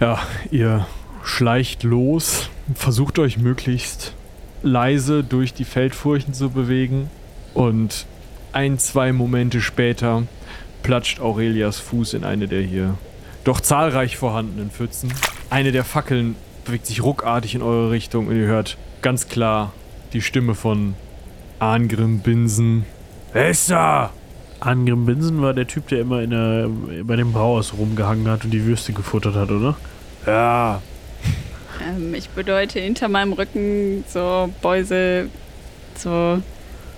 Ja, ihr schleicht los, versucht euch möglichst leise durch die Feldfurchen zu bewegen und ein, zwei Momente später platscht Aurelias Fuß in eine der hier doch zahlreich vorhandenen Pfützen. Eine der Fackeln bewegt sich ruckartig in eure Richtung und ihr hört ganz klar die Stimme von Angrim Binsen. Wer? Angrim Binsen war der Typ, der immer in der, bei dem Brauhaus rumgehangen hat und die Würste gefuttert hat, oder? Ja. Ähm, ich bedeute hinter meinem Rücken so Beuse so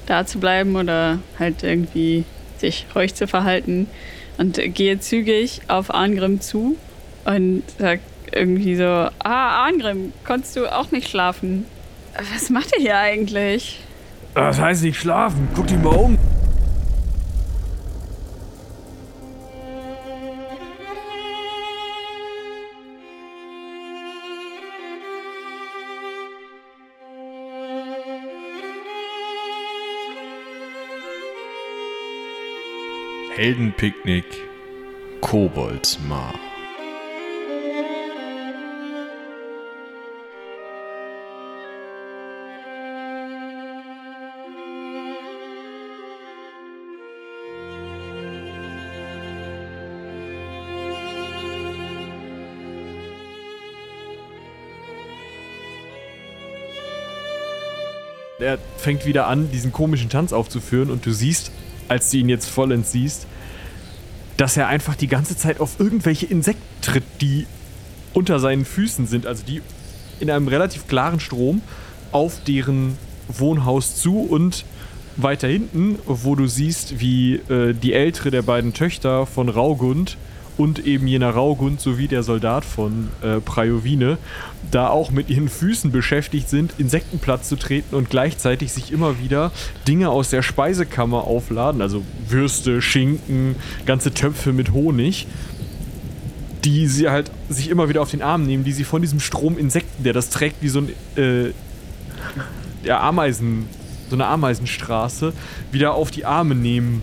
da zu bleiben oder halt irgendwie sich ruhig zu verhalten und gehe zügig auf Angrim zu und sag irgendwie so, ah, Angrim, konntest du auch nicht schlafen? Was macht ihr hier eigentlich? Das heißt nicht schlafen. Guck dich mal um. Heldenpicknick Koboldsmar. Er fängt wieder an, diesen komischen Tanz aufzuführen und du siehst, als du ihn jetzt vollends siehst, dass er einfach die ganze Zeit auf irgendwelche Insekten tritt, die unter seinen Füßen sind, also die in einem relativ klaren Strom auf deren Wohnhaus zu und weiter hinten, wo du siehst, wie äh, die ältere der beiden Töchter von Raugund und eben jener Raugund sowie der Soldat von äh, Prajovine da auch mit ihren Füßen beschäftigt sind, Insektenplatz zu treten und gleichzeitig sich immer wieder Dinge aus der Speisekammer aufladen, also Würste, Schinken, ganze Töpfe mit Honig, die sie halt sich immer wieder auf den Arm nehmen, die sie von diesem Strom Insekten, der das trägt wie so ein äh, der Ameisen, so eine Ameisenstraße, wieder auf die Arme nehmen.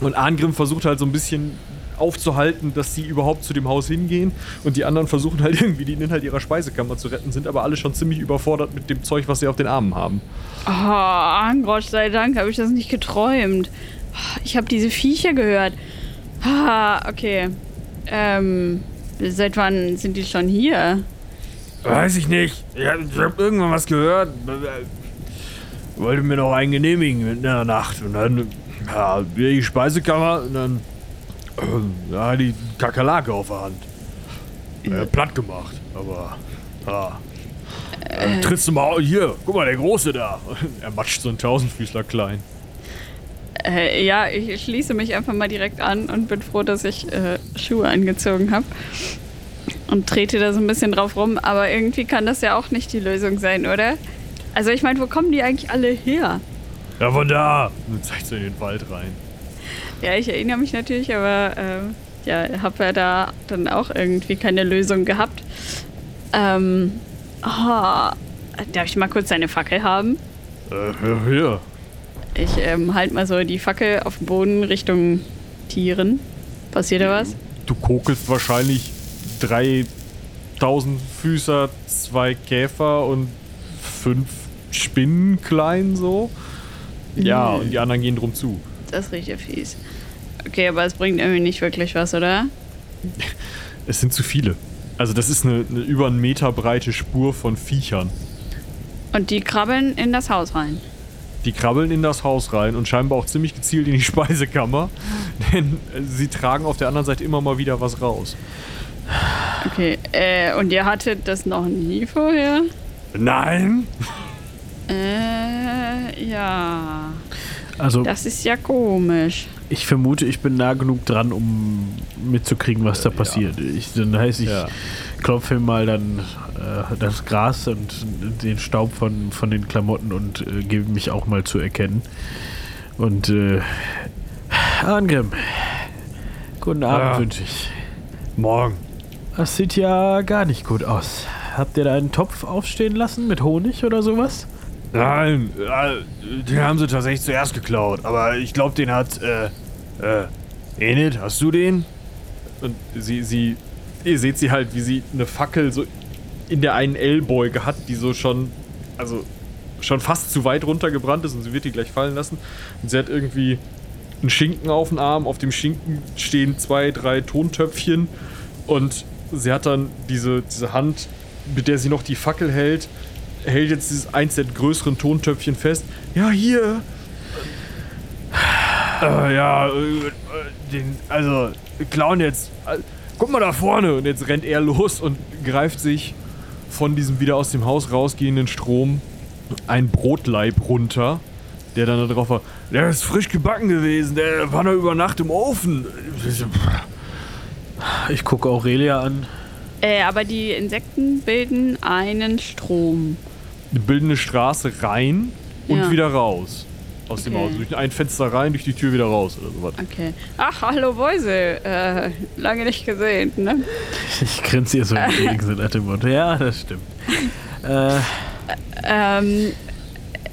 Und Angrim versucht halt so ein bisschen aufzuhalten, dass sie überhaupt zu dem Haus hingehen und die anderen versuchen halt irgendwie den Inhalt ihrer Speisekammer zu retten, sind aber alle schon ziemlich überfordert mit dem Zeug, was sie auf den Armen haben. Oh, Angrosch sei Dank, habe ich das nicht geträumt. Ich habe diese Viecher gehört. Ah, okay. Ähm, seit wann sind die schon hier? Weiß ich nicht. Ich habe hab irgendwann was gehört. Wollte mir noch einen genehmigen in der Nacht. Und dann, ja, wieder die Speisekammer und dann, ja, die Kakerlake auf der Hand. Äh, platt gemacht, aber, ja. Dann trittst du mal, hier, guck mal, der Große da. Er matscht so einen Tausendfüßler klein. Äh, ja, ich schließe mich einfach mal direkt an und bin froh, dass ich äh, Schuhe angezogen habe. Und trete da so ein bisschen drauf rum, aber irgendwie kann das ja auch nicht die Lösung sein, oder? Also ich meine, wo kommen die eigentlich alle her? Ja, von da. Und zeigt so in den Wald rein. Ja, ich erinnere mich natürlich, aber äh, ja, habe ja da dann auch irgendwie keine Lösung gehabt. Ähm, oh, darf ich mal kurz seine Fackel haben? Äh, ja. Ich ähm, halt mal so die Fackel auf den Boden Richtung Tieren. Passiert da was? Du kokelst wahrscheinlich 3000 Füßer, zwei Käfer und fünf Spinnen klein so. Ja, und die anderen gehen drum zu. Das ist richtig fies. Okay, aber es bringt irgendwie nicht wirklich was, oder? Es sind zu viele. Also das ist eine, eine über einen Meter breite Spur von Viechern. Und die krabbeln in das Haus rein. Die krabbeln in das Haus rein und scheinbar auch ziemlich gezielt in die Speisekammer, denn sie tragen auf der anderen Seite immer mal wieder was raus. Okay, äh, und ihr hattet das noch nie vorher? Nein! Äh, ja. Also, Das ist ja komisch. ich vermute, ich bin nah genug dran, um mitzukriegen, was da passiert. Ich, dann heißt, ich Ja. klopfe ihm mal dann äh, das Gras und den Staub von, von den Klamotten und äh, gebe mich auch mal zu erkennen. Und, äh, Angrim, guten Abend Ja. wünsche ich. Morgen. Das sieht ja gar nicht gut aus. Habt ihr da einen Topf aufstehen lassen mit Honig oder sowas? Nein, den haben sie tatsächlich zuerst geklaut. Aber ich glaube, den hat, äh, äh, Enid, hast du den? Und sie, sie ihr seht sie halt, wie sie eine Fackel so in der einen Ellbeuge hat, die so schon, also schon fast zu weit runtergebrannt ist und sie wird die gleich fallen lassen. Und sie hat irgendwie einen Schinken auf dem Arm. Auf dem Schinken stehen zwei, drei Tontöpfchen und sie hat dann diese, diese Hand, mit der sie noch die Fackel hält, hält jetzt dieses eins der größeren Tontöpfchen fest. Ja, hier. Äh, ja, äh, den, also, klauen jetzt. Äh, guck mal da vorne. Und jetzt rennt er los und greift sich von diesem wieder aus dem Haus rausgehenden Strom ein Brotleib runter, der dann da drauf war. Der ist frisch gebacken gewesen, der war noch über Nacht im Ofen. Ich gucke Aurelia an. Äh, aber die Insekten bilden einen Strom. Die bilden eine Straße rein und Ja. wieder raus. Aus dem Okay. Haus. Durch ein Fenster rein, durch die Tür wieder raus oder sowas. Okay. Ach, hallo Boise. Äh, lange nicht gesehen, ne? Ich grinse ihr so entgegen, so nach dem Motto. Ja, das stimmt. Äh, Ähm,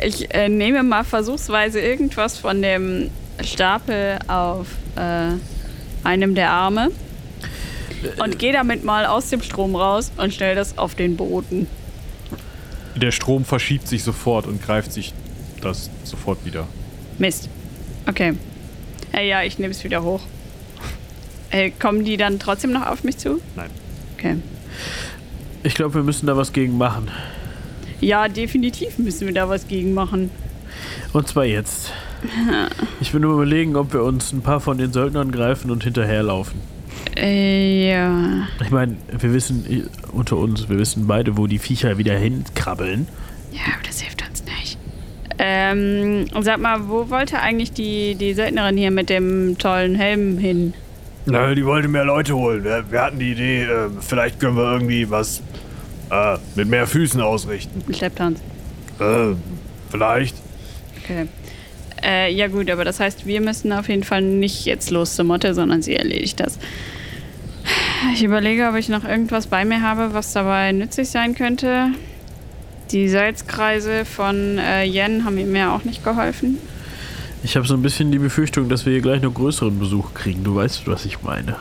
ich äh, nehme mal versuchsweise irgendwas von dem Stapel auf äh, einem der Arme und gehe damit mal aus dem Strom raus und stelle das auf den Boden. Der Strom verschiebt sich sofort und greift sich das sofort wieder. Mist. Okay. Äh, ja, ich nehme es wieder hoch. Äh, kommen die dann trotzdem noch auf mich zu? Nein. Okay. ich glaube, wir müssen da was gegen machen. Ja, definitiv müssen wir da was gegen machen. Und zwar jetzt. Ich will nur überlegen, ob wir uns ein paar von den Söldnern greifen und hinterherlaufen. Äh, ja. Ich meine, wir wissen äh, unter uns, wir wissen beide, wo die Viecher wieder hinkrabbeln. Ja, aber das hilft uns nicht. Ähm, sag mal, wo wollte eigentlich die, die Söldnerin hier mit dem tollen Helm hin? Na, die wollte mehr Leute holen. Wir, wir hatten die Idee, äh, vielleicht können wir irgendwie was äh, mit mehr Füßen ausrichten. Schlepptanz. Äh, vielleicht. Okay. Äh, ja gut, aber das heißt, wir müssen auf jeden Fall nicht jetzt los zur Motte, sondern sie erledigt das. Ich überlege, ob ich noch irgendwas bei mir habe, was dabei nützlich sein könnte. Die Salzkreise von äh, Yen haben mir auch nicht geholfen. Ich habe so ein bisschen die Befürchtung, dass wir hier gleich noch größeren Besuch kriegen. Du weißt, was ich meine.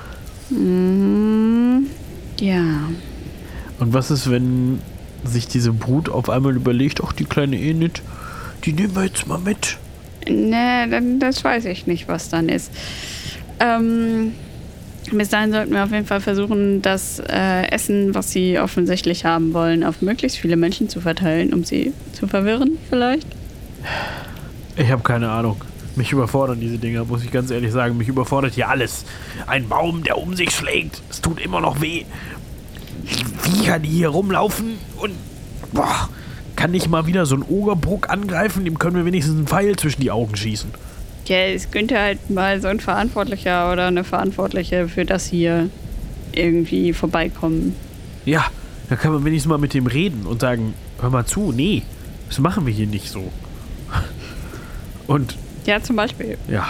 Mhm. Ja. Und was ist, wenn sich diese Brut auf einmal überlegt, ach, die kleine Enid, die nehmen wir jetzt mal mit. Ne, dann, das weiß ich nicht, was dann ist. Ähm, bis dahin sollten wir auf jeden Fall versuchen, das äh, Essen, was sie offensichtlich haben wollen, auf möglichst viele Menschen zu verteilen, um sie zu verwirren, vielleicht. Ich habe keine Ahnung. Mich überfordern diese Dinger, muss ich ganz ehrlich sagen. Mich überfordert hier alles. Ein Baum, der um sich schlägt. Es tut immer noch weh. Viecher, die hier rumlaufen und. Boah, kann nicht mal wieder so ein Ogerbruck angreifen? Dem können wir wenigstens einen Pfeil zwischen die Augen schießen. Ja, es könnte halt mal so ein Verantwortlicher oder eine Verantwortliche für das hier irgendwie vorbeikommen. Ja, da kann man wenigstens mal mit dem reden und sagen: Hör mal zu, nee, das machen wir hier nicht so. Und Ja, zum Beispiel. ja,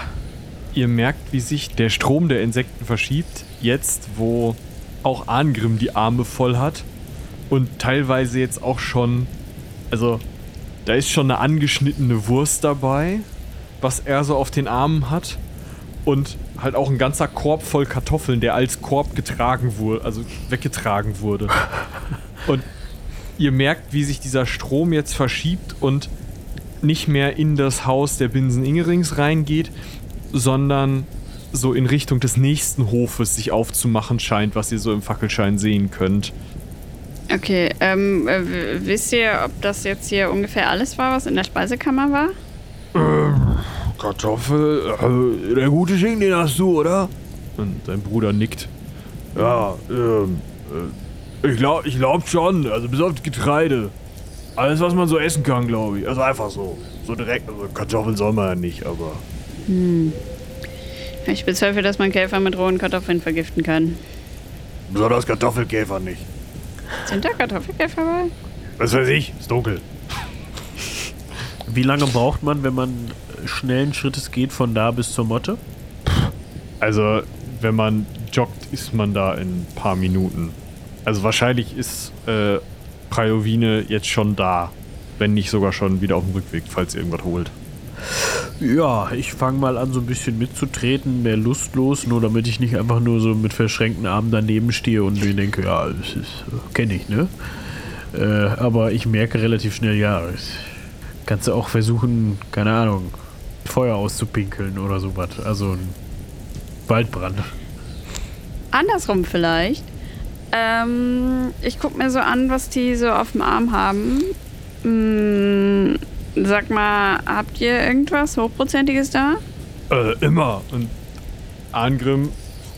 Ihr merkt, wie sich der Strom der Insekten verschiebt, jetzt wo auch Arngrim die Arme voll hat und teilweise jetzt auch schon, also da ist schon eine angeschnittene Wurst dabei, was er so auf den Armen hat und halt auch ein ganzer Korb voll Kartoffeln, der als Korb getragen wurde, also weggetragen wurde. Und ihr merkt, wie sich dieser Strom jetzt verschiebt und nicht mehr in das Haus der Binsen Ingerings reingeht, sondern so in Richtung des nächsten Hofes sich aufzumachen scheint, was ihr so im Fackelschein sehen könnt. Okay, ähm, äh, wisst ihr, ob das jetzt hier ungefähr alles war, was in der Speisekammer war? Kartoffel, äh, der gute Schinken, den hast du, oder? Und dein Bruder nickt. Ja, ähm, äh, ich glaub, ich glaub schon, also bis auf Getreide. Alles, was man so essen kann, glaube ich. Also einfach so. So direkt, also Kartoffeln soll man ja nicht, aber. Ich bezweifle, dass man Käfer mit rohen Kartoffeln vergiften kann. Besonders Kartoffelkäfer nicht. Sind da Kartoffelkäfer bei? Was weiß ich, ist dunkel. wie lange braucht man, wenn man schnellen Schrittes geht von da bis zur Motte? Also, wenn man joggt, ist man da in ein paar Minuten. Also wahrscheinlich ist äh, Prajovine jetzt schon da. Wenn nicht sogar schon wieder auf dem Rückweg, falls ihr irgendwas holt. Ja, ich fange mal an, so ein bisschen mitzutreten, mehr lustlos, nur damit ich nicht einfach nur so mit verschränkten Armen daneben stehe und mir denke, ja, das ist, kenne ich, ne? Äh, aber ich merke relativ schnell, ja, kannst du auch versuchen, keine Ahnung, Feuer auszupinkeln oder sowas. Also ein Waldbrand. Andersrum vielleicht. Ähm, ich gucke mir so an, was die so auf dem Arm haben. Hm, sag mal, habt ihr irgendwas Hochprozentiges da? Äh, immer. Und Arngrim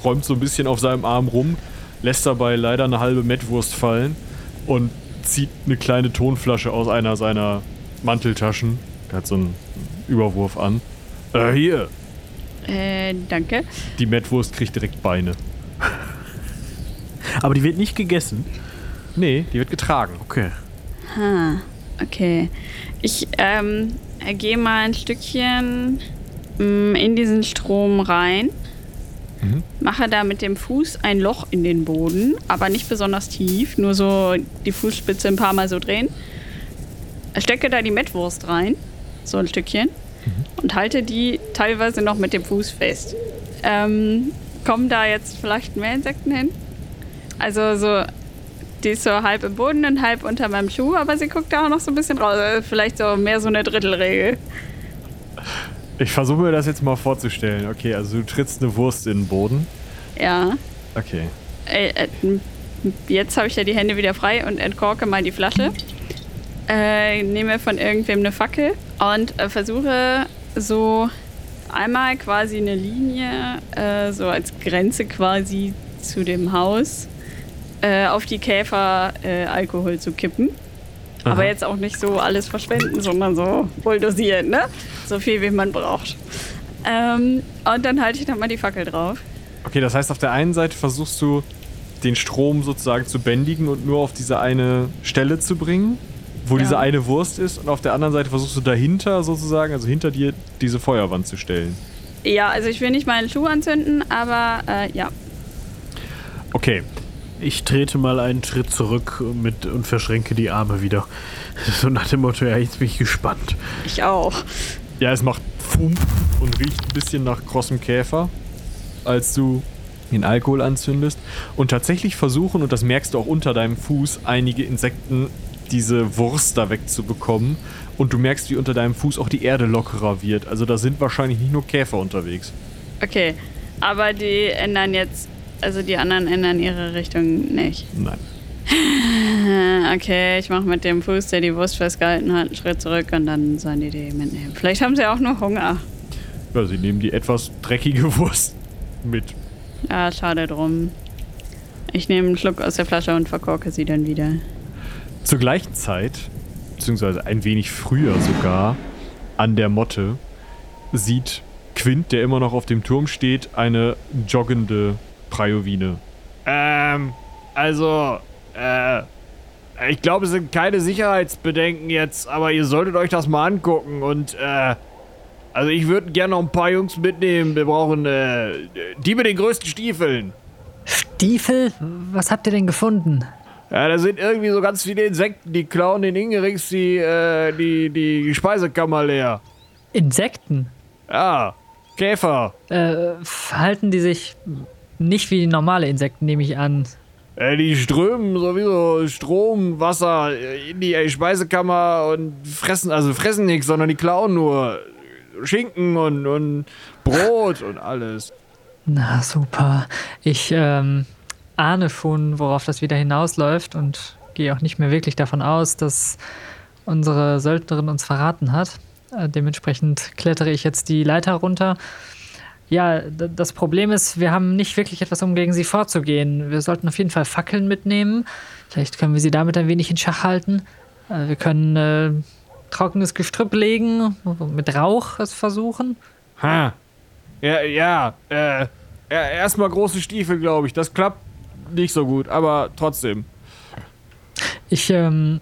räumt so ein bisschen auf seinem Arm rum, lässt dabei leider eine halbe Mettwurst fallen und zieht eine kleine Tonflasche aus einer seiner Manteltaschen. Der hat so einen Überwurf an. Äh, hier. Äh, danke. Die Mettwurst kriegt direkt Beine. Aber die wird nicht gegessen. Nee, die wird getragen. Okay. Ha, okay. Ich ähm, gehe mal ein Stückchen mm, in diesen Strom rein. Mhm. Mache da mit dem Fuß ein Loch in den Boden, aber nicht besonders tief, nur so die Fußspitze ein paar Mal so drehen. Stecke da die Mettwurst rein, so ein Stückchen, und halte die teilweise noch mit dem Fuß fest. Ähm, kommen da jetzt vielleicht mehr Insekten hin? Also so, die ist so halb im Boden und halb unter meinem Schuh, aber sie guckt da auch noch so ein bisschen raus. Also Vielleicht so mehr so eine Drittelregel. Ich versuche mir das jetzt mal vorzustellen. Okay, also du trittst eine Wurst in den Boden. Ja. Okay. Äh, äh, jetzt habe ich ja die Hände wieder frei und entkorke mal die Flasche. Äh, nehme von irgendwem eine Fackel und äh, versuche so einmal quasi eine Linie, äh, so als Grenze quasi zu dem Haus, äh, auf die Käfer äh, Alkohol zu kippen. Aber jetzt auch nicht so alles verschwenden, sondern so wohl dosiert, ne? So viel, wie man braucht. Ähm, und dann halte ich nochmal die Fackel drauf. Okay, das heißt, auf der einen Seite versuchst du den Strom sozusagen zu bändigen und nur auf diese eine Stelle zu bringen, wo Ja. diese eine Wurst ist, und auf der anderen Seite versuchst du dahinter sozusagen, also hinter dir, diese Feuerwand zu stellen. Ja, also ich will nicht meinen Schuh anzünden, aber äh, ja. Okay, Ich trete mal einen Schritt zurück mit, und verschränke die Arme wieder. So nach dem Motto, ja, jetzt bin ich gespannt. Ich auch. ja, es macht Fump und riecht ein bisschen nach krossem Käfer, als du den Alkohol anzündest. Und tatsächlich versuchen, und das merkst du auch unter deinem Fuß, einige Insekten diese Wurst da wegzubekommen. Und du merkst, wie unter deinem Fuß auch die Erde lockerer wird. Also da sind wahrscheinlich nicht nur Käfer unterwegs. Okay. Aber die ändern jetzt, also die anderen ändern ihre Richtung nicht. Nein. Okay, ich mache mit dem Fuß, der die Wurst festgehalten hat, einen Schritt zurück und dann sollen die die mitnehmen. Vielleicht haben sie auch nur Hunger. Ja, sie nehmen die etwas dreckige Wurst mit. Ja, schade drum. Ich nehme einen Schluck aus der Flasche und verkorke sie dann wieder. Zur gleichen Zeit, beziehungsweise ein wenig früher sogar, an der Motte, sieht Quint, der immer noch auf dem Turm steht, eine joggende Prajovine. Ähm, also, äh, ich glaube, es sind keine Sicherheitsbedenken jetzt, aber ihr solltet euch das mal angucken und, äh, also ich würde gerne noch ein paar Jungs mitnehmen. Wir brauchen, äh, die mit den größten Stiefeln. Stiefel? Was habt ihr denn gefunden? Ja, da sind irgendwie so ganz viele Insekten, die klauen den Ingerings die, äh, die, die Speisekammer leer. Insekten? Ja, Käfer. Äh, verhalten die sich nicht wie normale Insekten, nehme ich an. Äh, die strömen sowieso Strom, Wasser in die äh, Speisekammer und fressen, also fressen nichts, sondern die klauen nur Schinken und, und Brot und alles. Na super. Ich ähm, ahne schon, worauf das wieder hinausläuft und gehe auch nicht mehr wirklich davon aus, dass unsere Söldnerin uns verraten hat. Äh, dementsprechend klettere ich jetzt die Leiter runter. Ja, das Problem ist, wir haben nicht wirklich etwas, um gegen sie vorzugehen. Wir sollten auf jeden Fall Fackeln mitnehmen. Vielleicht können wir sie damit ein wenig in Schach halten. Äh, wir können äh, trockenes Gestrüpp legen, mit Rauch es versuchen. Ha. Ja, ja, äh, erstmal große Stiefel, glaube ich. Das klappt nicht so gut, aber trotzdem. Ich ähm,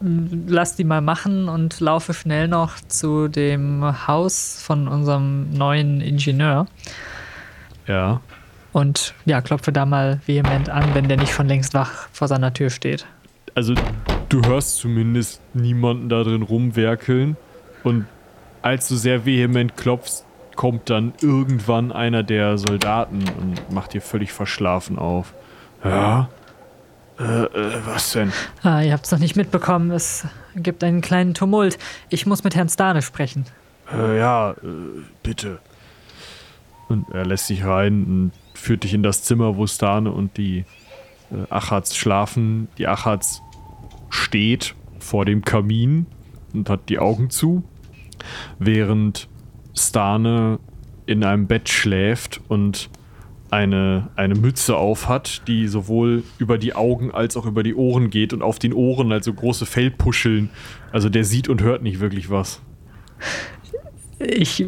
lass die mal machen und laufe schnell noch zu dem Haus von unserem neuen Ingenieur Ja. und ja, klopfe da mal vehement an, wenn der nicht schon längst wach vor seiner Tür steht. Also, du hörst zumindest niemanden da drin rumwerkeln und als du sehr vehement klopfst, kommt dann irgendwann einer der Soldaten und macht dir völlig verschlafen auf. Ja? Äh, äh, was denn? Ah, ihr habt es noch nicht mitbekommen. Es gibt einen kleinen Tumult. Ich muss mit Herrn Stane sprechen. Äh, ja, äh, bitte. Und er lässt dich rein und führt dich in das Zimmer, wo Stane und die äh, Achats schlafen. Die Achats steht vor dem Kamin und hat die Augen zu, während Stane in einem Bett schläft und eine, eine Mütze auf hat, die sowohl über die Augen als auch über die Ohren geht und auf den Ohren also große Fellpuscheln. Also der sieht und hört nicht wirklich was. Ich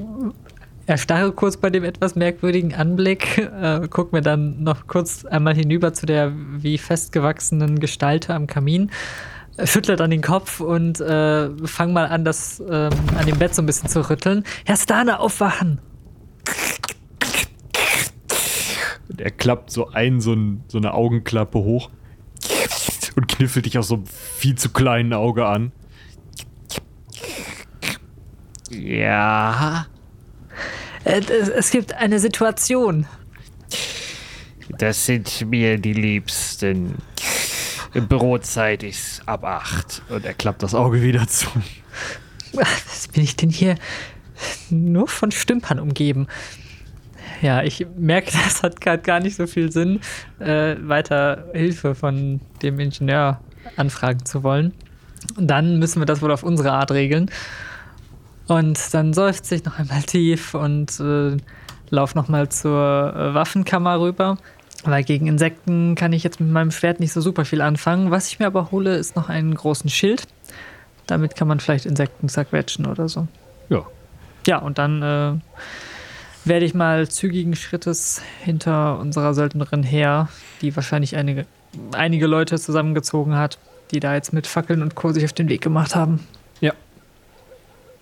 erstarre kurz bei dem etwas merkwürdigen Anblick, äh, guck mir dann noch kurz einmal hinüber zu der wie festgewachsenen Gestalte am Kamin, äh, schüttle dann den Kopf und äh, fang mal an, das ähm, an dem Bett so ein bisschen zu rütteln. Herr Stane, aufwachen! Und er klappt so ein, so, ein, so eine Augenklappe hoch und kniffelt dich aus so einem viel zu kleinen Auge an. Ja, es, es gibt eine Situation. das sind mir die Liebsten. Brotzeit ist ab acht. Und er klappt das Auge wieder zu. Was bin ich denn hier nur von Stümpern umgeben? Ja, ich merke, das hat gerade gar nicht so viel Sinn, äh, weiter Hilfe von dem Ingenieur anfragen zu wollen. Und dann müssen wir das wohl auf unsere Art regeln. Und dann seufze ich noch einmal tief und äh, lauf noch mal zur äh, Waffenkammer rüber. Weil gegen Insekten kann ich jetzt mit meinem Schwert nicht so super viel anfangen. Was ich mir aber hole, ist noch einen großen Schild. Damit kann man vielleicht Insekten zerquetschen oder so. Ja. Ja, und dann äh, werde ich mal zügigen Schrittes hinter unserer Söldnerin her, die wahrscheinlich einige, einige Leute zusammengezogen hat, die da jetzt mit Fackeln und Co. sich auf den Weg gemacht haben.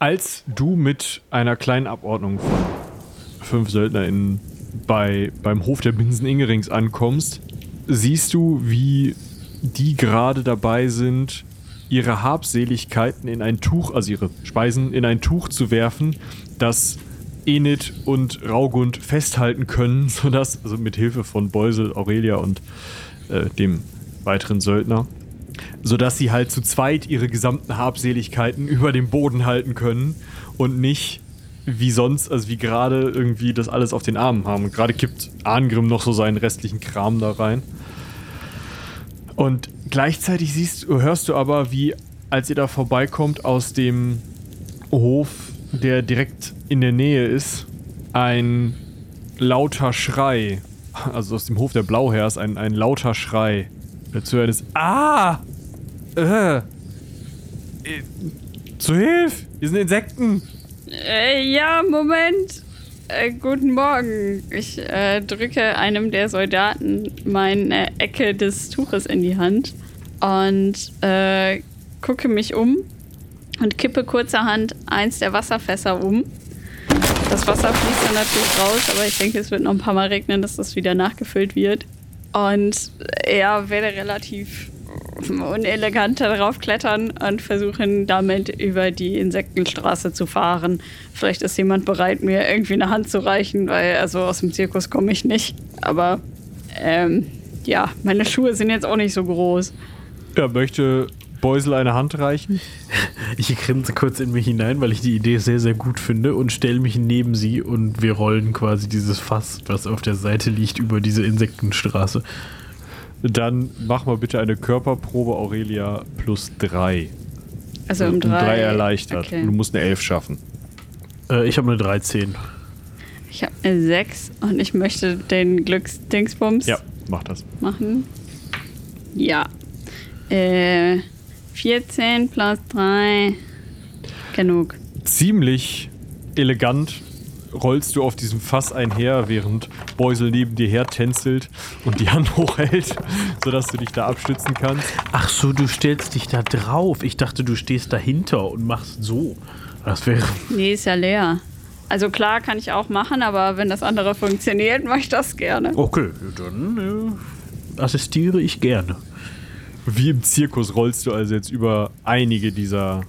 Als du mit einer kleinen Abordnung von fünf SöldnerInnen bei, beim Hof der Binsen Ingerings ankommst, siehst du, wie die gerade dabei sind, ihre Habseligkeiten in ein Tuch, also ihre Speisen in ein Tuch zu werfen, das Enid und Raugund festhalten können, sodass, also mit Hilfe von Beusel, Aurelia und äh, dem weiteren Söldner, sodass sie halt zu zweit ihre gesamten Habseligkeiten über dem Boden halten können und nicht wie sonst, also wie gerade irgendwie das alles auf den Armen haben. Und gerade kippt Arngrim noch so seinen restlichen Kram da rein. Und gleichzeitig siehst, hörst du aber, wie, als ihr da vorbeikommt, aus dem Hof, der direkt in der Nähe ist, ein lauter Schrei, also aus dem Hof der Blauherrs, ein, ein lauter Schrei, zu hören ist, ah, äh, äh, zu Hilfe, hier sind Insekten. Äh, ja, Moment. Äh, guten Morgen. Ich äh, drücke einem der Soldaten meine Ecke des Tuches in die Hand und äh, gucke mich um und kippe kurzerhand eins der Wasserfässer um. Das Wasser fließt dann natürlich raus, aber ich denke, es wird noch ein paar Mal regnen, dass das wieder nachgefüllt wird. Und er werde relativ unelegant darauf klettern und versuchen damit über die Insektenstraße zu fahren. Vielleicht ist jemand bereit, mir irgendwie eine Hand zu reichen, weil also aus dem Zirkus komme ich nicht. Aber ähm, ja, meine Schuhe sind jetzt auch nicht so groß. Ja, möchte Beusel eine Hand reichen? Ich grinse kurz in mich hinein, weil ich die Idee sehr, sehr gut finde und stelle mich neben sie und wir rollen quasi dieses Fass, was auf der Seite liegt, über diese Insektenstraße. Dann mach mal bitte eine Körperprobe Aurelia plus 3. Also um drei. Um 3 erleichtert. Okay. Du musst eine 11 schaffen. Äh, ich habe eine 13. Ich habe eine 6 und ich möchte den Glücksdingsbums Ja, mach das. machen. Ja. Äh, 14 plus 3. Genug. Ziemlich elegant rollst du auf diesem Fass einher, während Beusel neben dir her tänzelt und die Hand hochhält, sodass du dich da abstützen kannst. Ach so, du stellst dich da drauf. Ich dachte, du stehst dahinter und machst so. Das wäre. Nee, ist ja leer. Also klar kann ich auch machen, aber wenn das andere funktioniert, mache ich das gerne. Okay, dann äh, assistiere ich gerne. Wie im Zirkus rollst du also jetzt über einige dieser,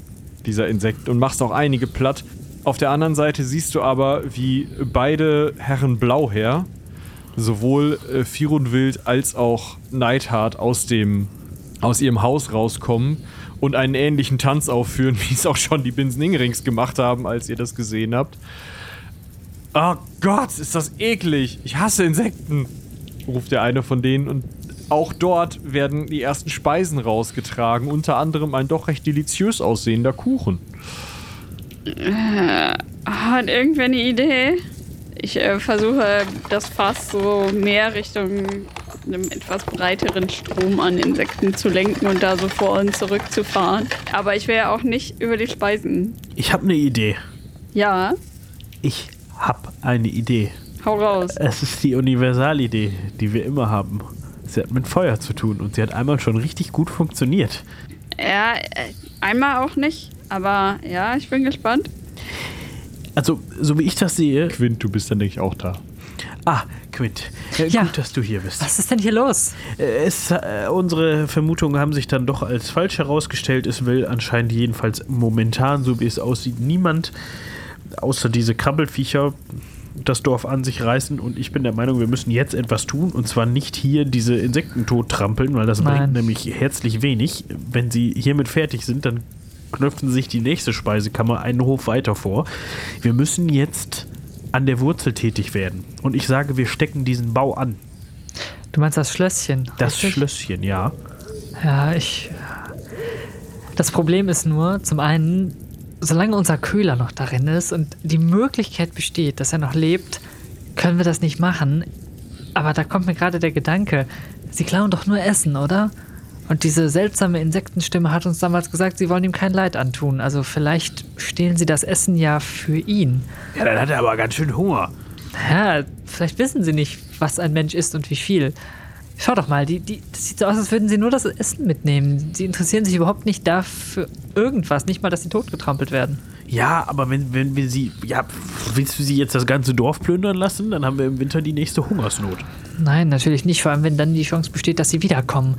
dieser Insekten und machst auch einige platt. auf der anderen Seite siehst du aber, wie beide Herren Blauherr, sowohl äh, Firunwild als auch Neidhart aus dem aus ihrem Haus rauskommen und einen ähnlichen Tanz aufführen, wie es auch schon die Binsen-Ingerings gemacht haben, als ihr das gesehen habt. Oh Gott, ist das eklig. Ich hasse Insekten, ruft der eine von denen und auch dort werden die ersten Speisen rausgetragen, unter anderem ein doch recht deliziös aussehender Kuchen. Hat irgendwer eine Idee? Ich äh, versuche das Fass so mehr Richtung einem etwas breiteren Strom an Insekten zu lenken und da so vor und zurück zu fahren. Aber ich will ja auch nicht über die Speisen. Ich habe eine Idee. Ja, Ich habe eine Idee. hau raus. Es ist die Universalidee, die wir immer haben. Sie hat mit Feuer zu tun und sie hat einmal schon richtig gut funktioniert. Ja, äh, einmal auch nicht. Aber ja, ich bin gespannt. Also, so wie ich das sehe. Quint, du bist dann, denke ich, auch da. Ah, Quint. Äh, Ja. Gut, dass du hier bist. Was ist denn hier los? Äh, Es, äh, unsere Vermutungen haben sich dann doch als falsch herausgestellt. Es will anscheinend jedenfalls momentan, so wie es aussieht, niemand außer diese Krabbelfiecher das Dorf an sich reißen. Und ich bin der Meinung, wir müssen jetzt etwas tun. Und zwar nicht hier diese Insekten tot trampeln, weil das Nein. bringt nämlich herzlich wenig. Wenn sie hiermit fertig sind, dann knöpfen sich die nächste Speisekammer einen Hof weiter vor. Wir müssen jetzt an der Wurzel tätig werden. Und ich sage, wir stecken diesen Bau an. Du meinst das Schlösschen? Das richtig? Schlösschen, ja. Ja, ich. Das Problem ist nur, zum einen, solange unser Köhler noch darin ist und die Möglichkeit besteht, dass er noch lebt, können wir das nicht machen. Aber da kommt mir gerade der Gedanke, sie klauen doch nur Essen, oder? Und diese seltsame Insektenstimme hat uns damals gesagt, sie wollen ihm kein Leid antun. Also vielleicht stehlen sie das Essen ja für ihn. Ja, dann hat er aber ganz schön Hunger. Ja, vielleicht wissen sie nicht, was ein Mensch ist und wie viel. Schau doch mal, die, die, das sieht so aus, als würden sie nur das Essen mitnehmen. Sie interessieren sich überhaupt nicht dafür irgendwas, nicht mal, dass sie totgetrampelt werden. Ja, aber wenn, wenn wir sie. Ja, willst du sie jetzt das ganze Dorf plündern lassen? Dann haben wir im Winter die nächste Hungersnot. Nein, natürlich nicht, vor allem wenn dann die Chance besteht, dass sie wiederkommen.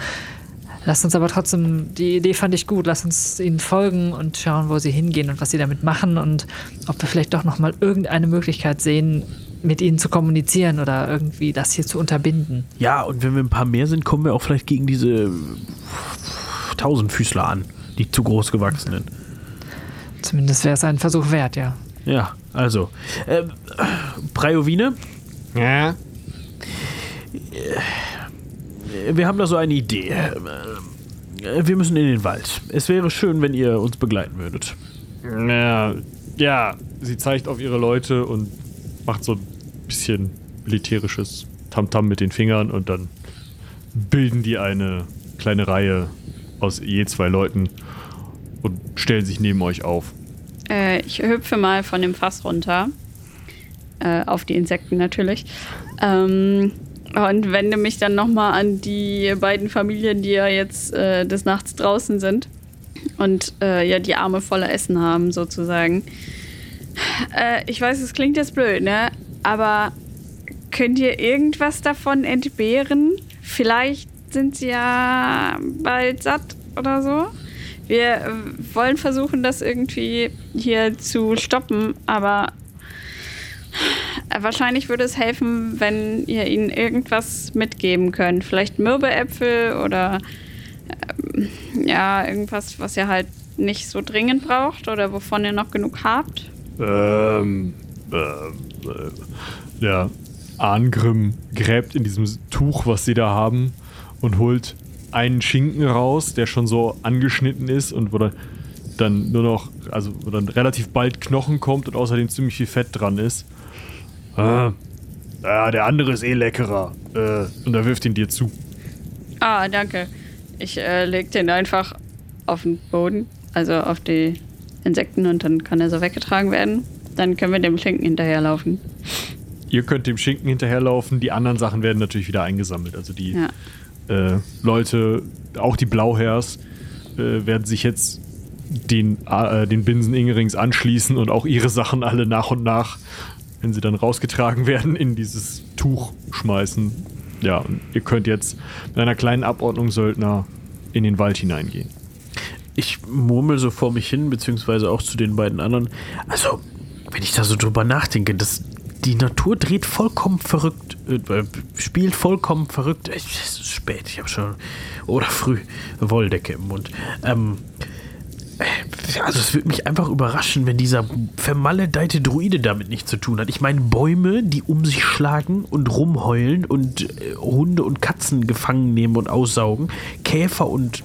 Lass uns aber trotzdem, die Idee fand ich gut, lass uns ihnen folgen und schauen, wo sie hingehen und was sie damit machen und ob wir vielleicht doch nochmal irgendeine Möglichkeit sehen, mit ihnen zu kommunizieren oder irgendwie das hier zu unterbinden. Ja, und wenn wir ein paar mehr sind, kommen wir auch vielleicht gegen diese Tausendfüßler an, die zu groß gewachsenen. Zumindest wäre es ein Versuch wert, ja. Ja, also. Ähm, Prajovine, Ja. wir haben da so eine Idee. Äh, Wir müssen in den Wald. Es wäre schön, wenn ihr uns begleiten würdet. Ja, ja, sie zeigt auf ihre Leute und macht so ein bisschen militärisches Tamtam mit den Fingern und dann bilden die eine kleine Reihe aus je zwei Leuten und stellen sich neben euch auf. Äh, ich hüpfe mal von dem Fass runter. Äh, auf die Insekten natürlich. Ähm, und wende mich dann nochmal an die beiden Familien, die ja jetzt äh, des Nachts draußen sind. Und äh, ja, die Arme voller Essen haben, sozusagen. Äh, ich weiß, es klingt jetzt blöd, ne? Aber könnt ihr irgendwas davon entbehren? Vielleicht sind sie ja bald satt oder so. Wir wollen versuchen, das irgendwie hier zu stoppen, aber äh, wahrscheinlich würde es helfen, wenn ihr ihnen irgendwas mitgeben könnt. Vielleicht Mürbeäpfel oder ähm, ja, irgendwas, was ihr halt nicht so dringend braucht oder wovon ihr noch genug habt. Ähm, ähm, äh, ja, Arngrim gräbt in diesem Tuch, was sie da haben, und holt einen Schinken raus, der schon so angeschnitten ist und wo dann, dann nur noch, also wo dann relativ bald Knochen kommt und außerdem ziemlich viel Fett dran ist. Ah, ja, der andere ist eh leckerer. Äh, und er wirft ihn dir zu. Ah, danke. Ich äh, leg den einfach auf den Boden, also auf die Insekten und dann kann er so weggetragen werden. Dann können wir dem Schinken hinterherlaufen. Ihr könnt dem Schinken hinterherlaufen, die anderen Sachen werden natürlich wieder eingesammelt. Also die Ja. äh, Leute, auch die Blauhairs, äh, werden sich jetzt den, äh, den Binsen Ingerings anschließen und auch ihre Sachen alle nach und nach, wenn sie dann rausgetragen werden, in dieses Tuch schmeißen. Ja, und ihr könnt jetzt mit einer kleinen Abordnung Söldner in den Wald hineingehen. Ich murmel so vor mich hin, beziehungsweise auch zu den beiden anderen. Also, wenn ich da so drüber nachdenke, das, die Natur dreht vollkommen verrückt, äh, spielt vollkommen verrückt. Es ist spät, ich habe schon, oder früh, Wolldecke im Mund. Ähm, äh, also es würde mich einfach überraschen, wenn dieser vermaledeite Druide damit nichts zu tun hat. Ich meine, Bäume, die um sich schlagen und rumheulen und äh, Hunde und Katzen gefangen nehmen und aussaugen, Käfer und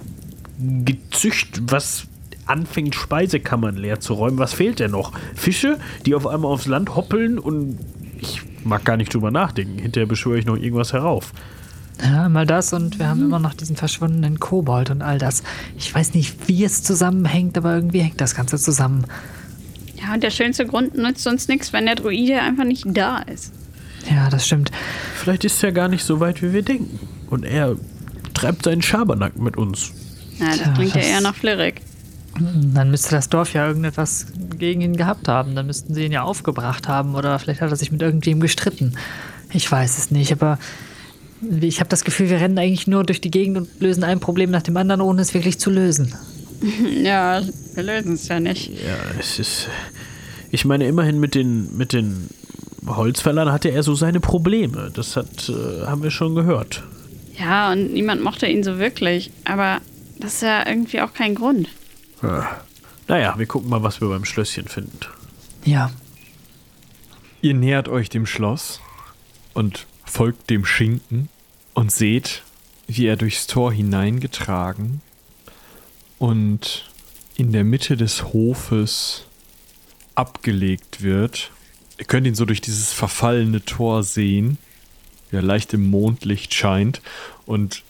Gezücht, was anfängt, Speisekammern leer zu räumen. Was fehlt denn noch? Fische, die auf einmal aufs Land hoppeln und ich mag gar nicht drüber nachdenken. Hinterher beschwöre ich noch irgendwas herauf. Ja, mal das und wir haben immer noch diesen verschwundenen Kobold und all das. Ich weiß nicht, wie es zusammenhängt, aber irgendwie hängt das Ganze zusammen. Ja, und der schönste Grund nützt uns nichts, wenn der Druide einfach nicht da ist. Ja, das stimmt. Vielleicht ist er gar nicht so weit, wie wir denken. Und er treibt seinen Schabernack mit uns. Ja, das Tja, klingt ja das- eher nach Flirik. Dann müsste das Dorf ja irgendetwas gegen ihn gehabt haben. Dann müssten sie ihn ja aufgebracht haben oder vielleicht hat er sich mit irgendwem gestritten. Ich weiß es nicht, aber ich habe das Gefühl, wir rennen eigentlich nur durch die Gegend und lösen ein Problem nach dem anderen, ohne es wirklich zu lösen. Ja, wir lösen es ja nicht. Ja, es ist. Ich meine, immerhin mit den, mit den Holzfällern hatte er so seine Probleme. Das hat, äh, haben wir schon gehört. Ja, und niemand mochte ihn so wirklich. Aber das ist ja irgendwie auch kein Grund. Naja, wir gucken mal, was wir beim Schlösschen finden. Ja, Ihr nähert euch dem Schloss und folgt dem Schinken und seht, wie er durchs Tor hineingetragen und in der Mitte des Hofes abgelegt wird. Ihr könnt ihn so durch dieses verfallene Tor sehen, wie er leicht im Mondlicht scheint und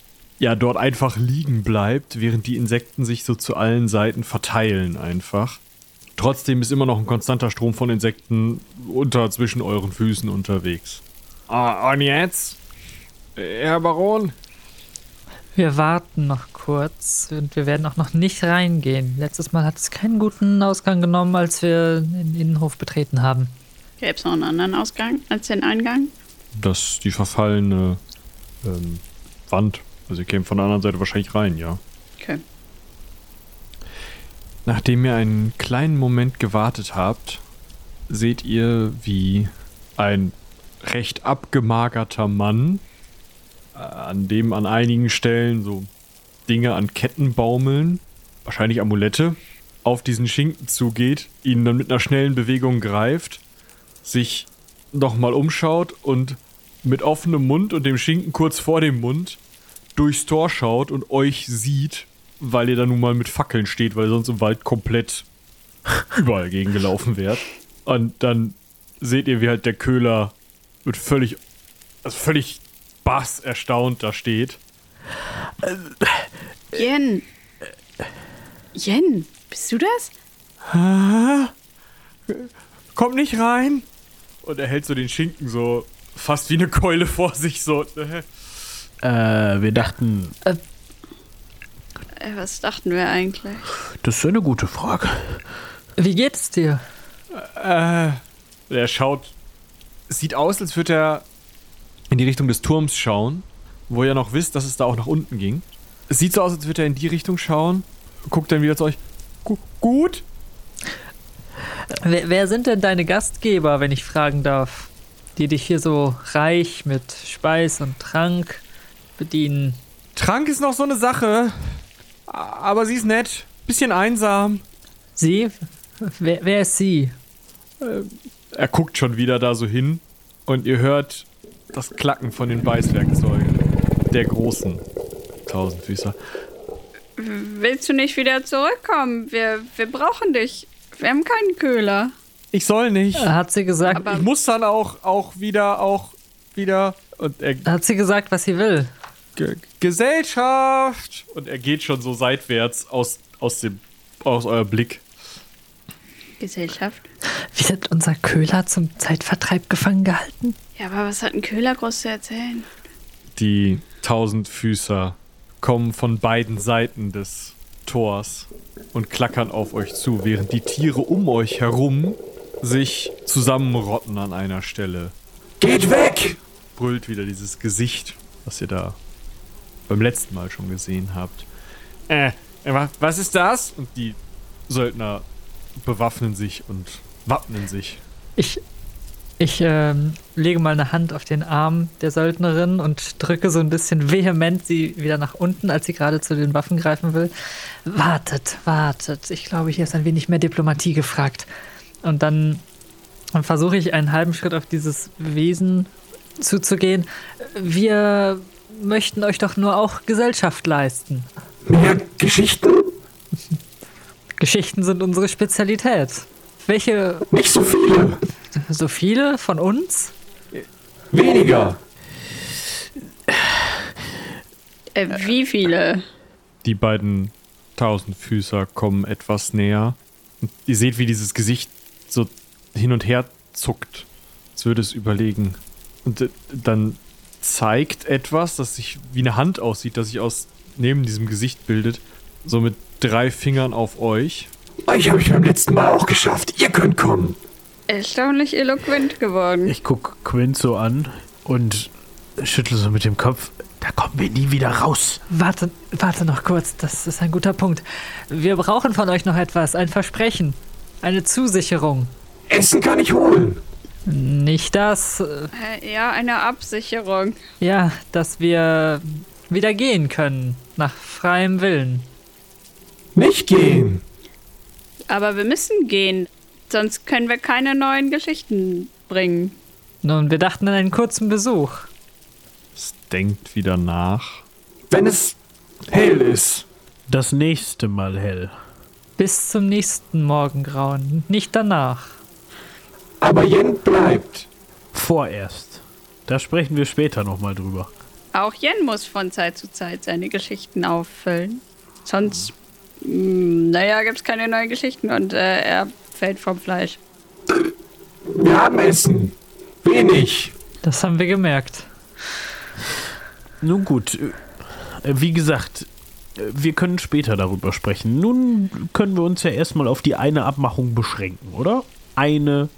ja, dort einfach liegen bleibt, während die Insekten sich so zu allen Seiten verteilen einfach. Trotzdem ist immer noch ein konstanter Strom von Insekten unter zwischen euren Füßen unterwegs. Ah, und jetzt? Herr Baron? wir warten noch kurz und wir werden auch noch nicht reingehen. Letztes Mal hat es keinen guten Ausgang genommen, als wir den Innenhof betreten haben. Gäbe es noch einen anderen Ausgang als den Eingang? Das ist die verfallene ähm, Wand. Also ihr kämt von der anderen Seite wahrscheinlich rein, ja. Okay. Nachdem ihr einen kleinen Moment gewartet habt, seht ihr, wie ein recht abgemagerter Mann, äh, an dem an einigen Stellen so Dinge an Ketten baumeln, wahrscheinlich Amulette, auf diesen Schinken zugeht, ihn dann mit einer schnellen Bewegung greift, sich nochmal umschaut und mit offenem Mund und dem Schinken kurz vor dem Mund durchs Tor schaut und euch sieht, weil ihr da nun mal mit Fackeln steht, weil ihr sonst im Wald komplett überall gegen gelaufen wärt. Und dann seht ihr, wie halt der Köhler mit völlig, also völlig bass erstaunt da steht. Jen! Jen, bist du das? Kommt nicht rein! Und er hält so den Schinken so fast wie eine Keule vor sich so. Äh, wir dachten, Äh, was dachten wir eigentlich? das ist eine gute Frage. Wie geht's dir? Äh, er schaut. Sieht aus, als würde er in die Richtung des Turms schauen, wo ihr noch wisst, dass es da auch nach unten ging. Sieht so aus, als würde er in die Richtung schauen, guckt dann wieder zu euch. Gu gut? Wer, wer sind denn deine Gastgeber, wenn ich fragen darf, die dich hier so reich mit Speis und Trank bedienen? Trank ist noch so eine Sache. Aber sie ist nett. Bisschen einsam. Sie? Wer, wer ist sie? Er guckt schon wieder da so hin und ihr hört das Klacken von den Beißwerkzeugen der großen Tausendfüßer. Willst du nicht wieder zurückkommen? Wir, wir brauchen dich. Wir haben keinen Köhler. Ich soll nicht. Hat sie gesagt, Aber Ich muss dann auch, auch wieder, auch wieder. Und er hat sie gesagt, was sie will? Ge Gesellschaft! Und er geht schon so seitwärts aus, aus, dem, aus euer Blick. Gesellschaft? Wird unser Köhler zum Zeitvertreib gefangen gehalten? Ja, aber was hat ein Köhler groß zu erzählen? Die Tausendfüßer kommen von beiden Seiten des Tors und klackern auf euch zu, während die Tiere um euch herum sich zusammenrotten an einer Stelle. Geht weg! brüllt wieder dieses Gesicht, was ihr da beim letzten Mal schon gesehen habt. Äh, wa- was ist das? Und die Söldner bewaffnen sich und wappnen sich Ich, ich ähm, lege mal eine Hand auf den Arm der Söldnerin und drücke so ein bisschen vehement sie wieder nach unten, als sie gerade zu den Waffen greifen will. Wartet, wartet. Ich glaube, hier ist ein wenig mehr Diplomatie gefragt. Und dann versuche ich einen halben Schritt auf dieses Wesen zuzugehen. Wir möchten euch doch nur auch Gesellschaft leisten. Mehr Geschichten? Geschichten sind unsere Spezialität. Welche, Nicht so viele. so viele von uns? Weniger. Äh, wie viele? Die beiden Tausendfüßer kommen etwas näher. Und ihr seht, wie dieses Gesicht so hin und her zuckt, als würde es überlegen. Und äh, dann zeigt etwas, das sich wie eine Hand aussieht, das sich aus neben diesem Gesicht bildet, so mit drei Fingern auf euch. Euch habe ich beim letzten Mal auch geschafft. Ihr könnt kommen. Erstaunlich eloquent geworden. Ich gucke Quint so an und schüttle so mit dem Kopf. Da kommen wir nie wieder raus. Warte, warte noch kurz, das ist ein guter Punkt. Wir brauchen von euch noch etwas, ein Versprechen, eine Zusicherung. Essen kann ich holen. Nicht das, äh, ja, eine Absicherung. ja, dass wir wieder gehen können, nach freiem Willen. Nicht gehen. Aber wir müssen gehen. Sonst können wir keine neuen Geschichten bringen. Nun, wir dachten an einen kurzen Besuch. Es denkt wieder nach. Wenn es hell ist. Das nächste Mal hell. Bis zum nächsten Morgengrauen, nicht danach. Aber Jen bleibt. Vorerst. Da sprechen wir später nochmal drüber. Auch Jen muss von Zeit zu Zeit seine Geschichten auffüllen. Sonst, mh, naja, gibt es keine neuen Geschichten und äh, er fällt vom Fleisch. Wir haben Essen. Wenig. Das haben wir gemerkt. Nun gut, äh, wie gesagt, äh, wir können später darüber sprechen. Nun können wir uns ja erstmal auf die eine Abmachung beschränken, oder? Eine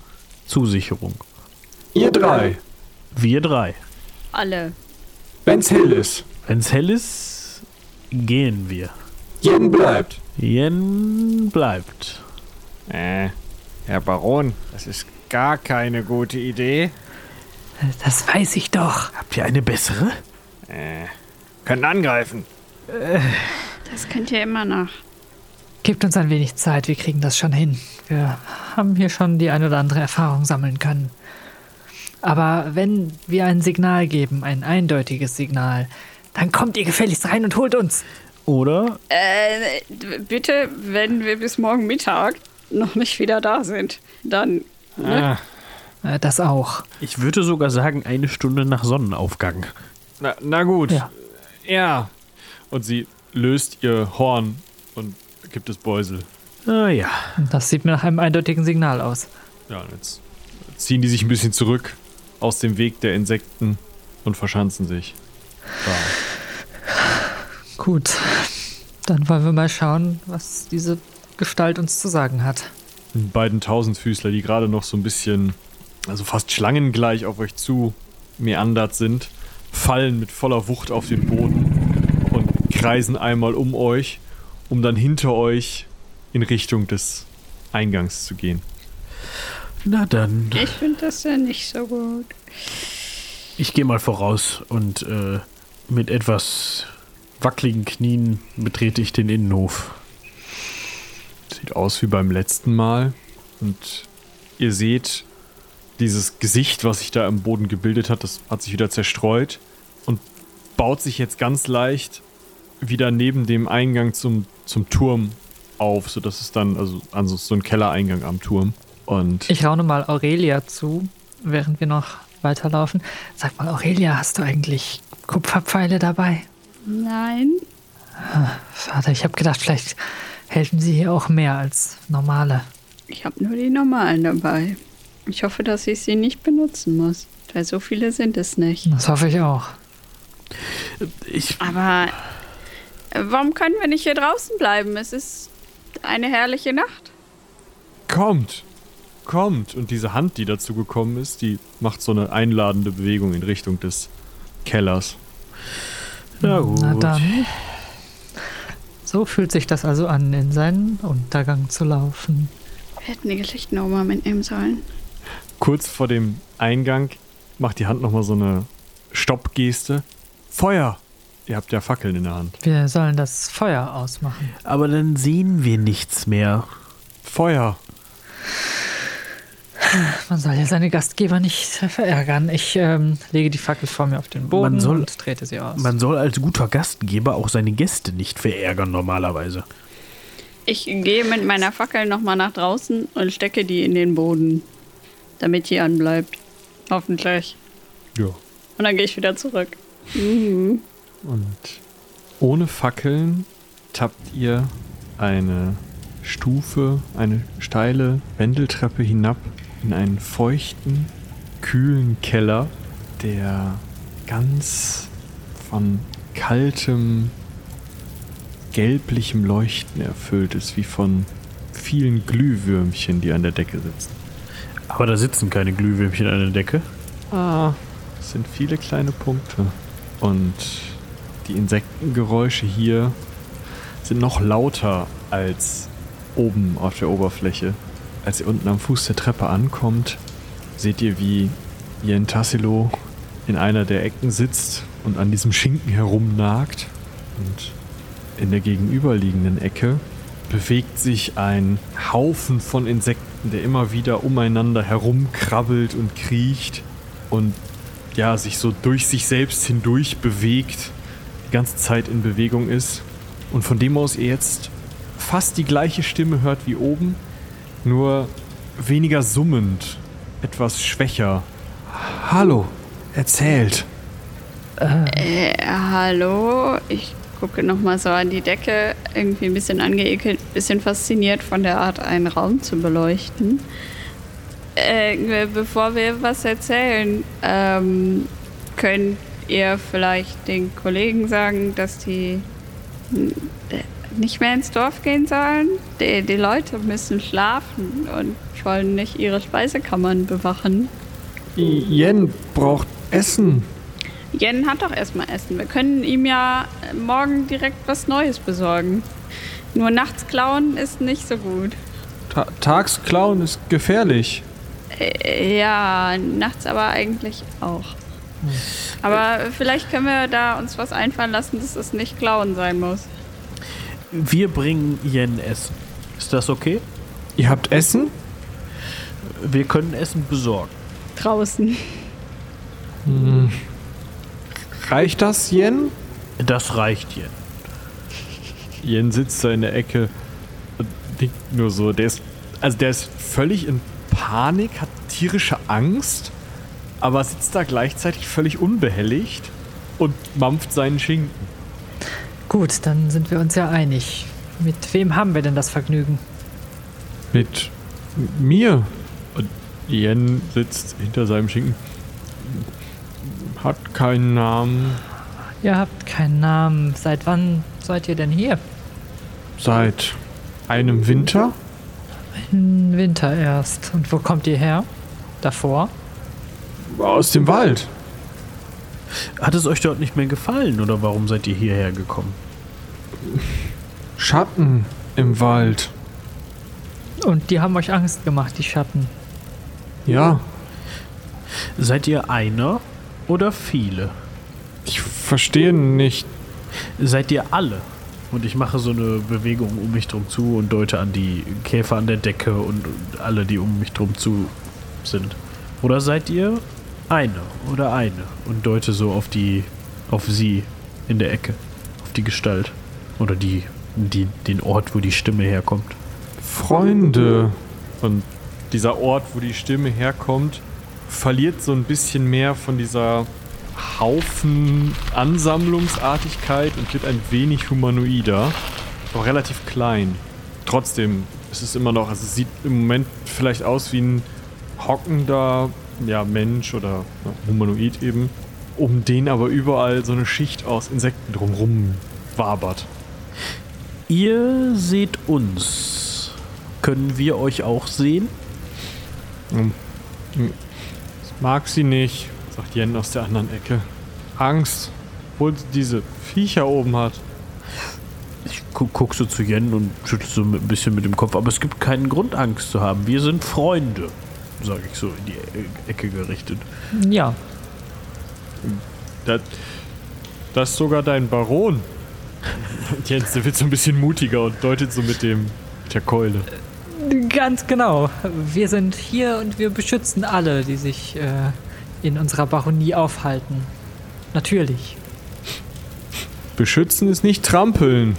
Zusicherung. Ihr drei. Wir drei. Alle. Wenn's hell ist. Wenn's hell ist, gehen wir. Jen bleibt. Jen bleibt. Äh, Herr Baron, das ist gar keine gute Idee. Das weiß ich doch. Habt ihr eine bessere? Äh, können angreifen. Das könnt ihr immer noch. Gebt uns ein wenig Zeit, wir kriegen das schon hin. Wir haben hier schon die ein oder andere Erfahrung sammeln können. Aber wenn wir ein Signal geben, ein eindeutiges Signal, dann kommt ihr gefälligst rein und holt uns. Oder Äh, bitte, wenn wir bis morgen Mittag noch nicht wieder da sind, dann. Ne? Ah, Äh, Das auch. ich würde sogar sagen, eine Stunde nach Sonnenaufgang. na, na gut. Ja. ja. Und sie löst ihr Horn und gibt es Beusel. Ah ja. Das sieht mir nach einem eindeutigen Signal aus. Ja, und jetzt ziehen die sich ein bisschen zurück aus dem Weg der Insekten und verschanzen sich. Da. Gut. Dann wollen wir mal schauen, was diese Gestalt uns zu sagen hat. Die beiden Tausendfüßler, die gerade noch so ein bisschen, also fast schlangengleich auf euch zu meandert sind, fallen mit voller Wucht auf den Boden und kreisen einmal um euch, um dann hinter euch in Richtung des Eingangs zu gehen. Na dann. Ich finde das ja nicht so gut. Ich gehe mal voraus und äh, mit etwas wackeligen Knien betrete ich den Innenhof. Sieht aus wie beim letzten Mal. Und ihr seht dieses Gesicht, was sich da im Boden gebildet hat, das hat sich wieder zerstreut und baut sich jetzt ganz leicht wieder neben dem Eingang zum, zum Turm auf, sodass es dann, also an so, so ein Kellereingang am Turm. Und Ich raune mal Aurelia zu, während wir noch weiterlaufen. Sag mal, Aurelia, hast du eigentlich Kupferpfeile dabei? Nein. Vater, ich habe gedacht, vielleicht helfen sie hier auch mehr als normale. Ich habe nur die normalen dabei. Ich hoffe, dass ich sie nicht benutzen muss. Weil so viele sind es nicht. Das hoffe ich auch. Ich, Aber warum können wir nicht hier draußen bleiben? Es ist eine herrliche Nacht. kommt! Kommt! Und diese Hand, die dazu gekommen ist, die macht so eine einladende Bewegung in Richtung des Kellers. na gut. Na dann. So fühlt sich das also an, in seinen Untergang zu laufen. Wir hätten die Geschichten auch mal mitnehmen sollen. kurz vor dem Eingang macht die Hand nochmal so eine Stoppgeste. Feuer! Ihr habt ja Fackeln in der Hand. Wir sollen das Feuer ausmachen. Aber dann sehen wir nichts mehr. Feuer! Man soll ja seine Gastgeber nicht verärgern. Ich ähm, lege die Fackel vor mir auf den Boden Man soll- und trete sie aus. Man soll als guter Gastgeber auch seine Gäste nicht verärgern normalerweise. Ich gehe mit meiner Fackel nochmal nach draußen und stecke die in den Boden, damit die anbleibt. Hoffentlich. Ja. Und dann gehe ich wieder zurück. Und ohne Fackeln tappt ihr eine Stufe, eine steile Wendeltreppe hinab in einen feuchten, kühlen Keller, der ganz von kaltem, gelblichem Leuchten erfüllt ist, wie von vielen Glühwürmchen, die an der Decke sitzen. Aber da sitzen keine Glühwürmchen an der Decke. Ah, es sind viele kleine Punkte. Und die Insektengeräusche hier sind noch lauter als oben auf der Oberfläche. Als ihr unten am Fuß der Treppe ankommt, seht ihr, wie Jen Tassilo in einer der Ecken sitzt und an diesem Schinken herumnagt. Und in der gegenüberliegenden Ecke bewegt sich ein Haufen von Insekten, der immer wieder umeinander herumkrabbelt und kriecht und ja, sich so durch sich selbst hindurch bewegt, ganze Zeit in Bewegung ist. Und von dem aus ihr jetzt fast die gleiche Stimme hört wie oben, nur weniger summend, etwas schwächer. Hallo, erzählt. Äh, hallo? Ich gucke nochmal so an die Decke, irgendwie ein bisschen angeekelt, ein bisschen fasziniert von der Art, einen Raum zu beleuchten. Äh, bevor wir was erzählen, ähm, könnt ihr vielleicht den Kollegen sagen, dass die nicht mehr ins Dorf gehen sollen? Die, die Leute müssen schlafen und wollen nicht ihre Speisekammern bewachen. Jen braucht Essen. Jen hat doch erstmal Essen. Wir können ihm ja morgen direkt was Neues besorgen. Nur nachts klauen ist nicht so gut. Ta Tags klauen ist gefährlich. Äh, Ja, nachts aber eigentlich auch. Aber vielleicht können wir da uns was einfallen lassen, dass es nicht klauen sein muss. Wir bringen Yen Essen. Ist das okay? Ihr habt Essen? Wir können Essen besorgen. Draußen. Reicht das, Jen? Das reicht Yen. Jen sitzt da in der Ecke und nickt nur so. Der ist, also der ist völlig in Panik, hat tierische Angst, aber sitzt da gleichzeitig völlig unbehelligt und mampft seinen Schinken. Gut, dann sind wir uns ja einig. Mit wem haben wir denn das Vergnügen? Mit mir. Und Jen sitzt hinter seinem Schinken. Hat keinen Namen. Ihr habt keinen Namen. Seit wann seid ihr denn hier? Seit einem Winter? Im Winter erst. Und wo kommt ihr her? Davor? Aus dem Wald. Hat es euch dort nicht mehr gefallen oder warum seid ihr hierher gekommen? Schatten im Wald. Und die haben euch Angst gemacht, die Schatten. Ja, Seid ihr einer oder viele? ich verstehe nicht. Seid ihr alle? Und ich mache so eine Bewegung um mich drum zu und deute an die Käfer an der Decke und und alle, die um mich drum zu sind. Oder seid ihr eine oder eine und deute so auf die, auf sie in der Ecke, auf die Gestalt oder die, die, den Ort, wo die Stimme herkommt. Freunde. Und dieser Ort, wo die Stimme herkommt, verliert so ein bisschen mehr von dieser Haufen-Ansammlungsartigkeit und wird ein wenig humanoider, aber relativ klein. Trotzdem ist es immer noch, also es sieht im Moment vielleicht aus wie ein hockender ja, Mensch oder ja, Humanoid eben, um den aber überall so eine Schicht aus Insekten drumrum wabert. Ihr seht uns. Können wir euch auch sehen? Das mag sie nicht, sagt Jen aus der anderen Ecke. Angst, obwohl sie diese Viecher oben hat. Ich gu guck so zu Jen und schüttel so ein bisschen mit dem Kopf. Aber es gibt keinen Grund, Angst zu haben. Wir sind Freunde. Sage ich so in die E- Ecke gerichtet. Ja, Das, das ist sogar dein Baron. Jens, der wird so ein bisschen mutiger und deutet so mit dem mit der Keule. ganz genau. Wir sind hier und wir beschützen alle, die sich äh, in unserer Baronie aufhalten. Natürlich. Beschützen ist nicht trampeln,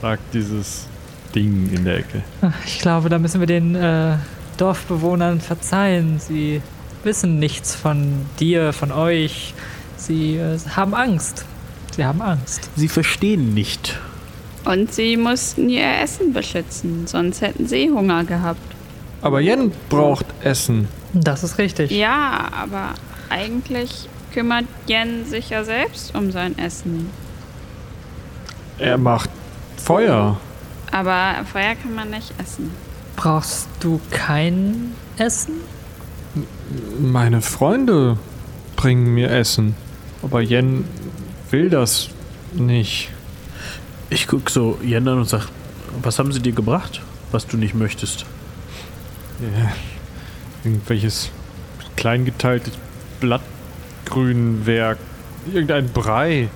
sagt dieses Ding in der Ecke. Ich glaube, da müssen wir den äh, Dorfbewohnern verzeihen. Sie wissen nichts von dir, von euch. Sie äh, haben Angst. Sie haben Angst. Sie verstehen nicht. Und sie mussten ihr Essen beschützen, sonst hätten sie Hunger gehabt. Aber Jen braucht Essen. Das ist richtig. Ja, aber eigentlich kümmert Jen sich ja selbst um sein Essen. Er macht Feuer. Aber Feuer kann man nicht essen. Brauchst du kein Essen? Meine Freunde bringen mir Essen. Aber Jen will das nicht. Ich guck so Jen an und sag, was haben sie dir gebracht, was du nicht möchtest? Ja, irgendwelches kleingeteiltes Blattgrünwerk. Irgendein Brei. äh,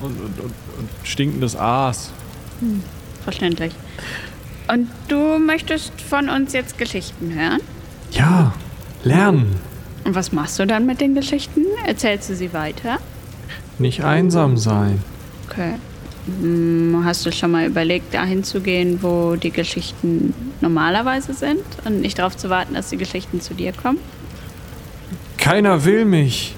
Und, und, und, und stinkendes Aas. Verständlich. Und du möchtest von uns jetzt Geschichten hören? Ja, lernen. Und was machst du dann mit den Geschichten? Erzählst du sie weiter? Nicht einsam sein. Okay. Hm, Hast du schon mal überlegt, dahin zu gehen, wo die Geschichten normalerweise sind und nicht darauf zu warten, dass die Geschichten zu dir kommen? Keiner will mich.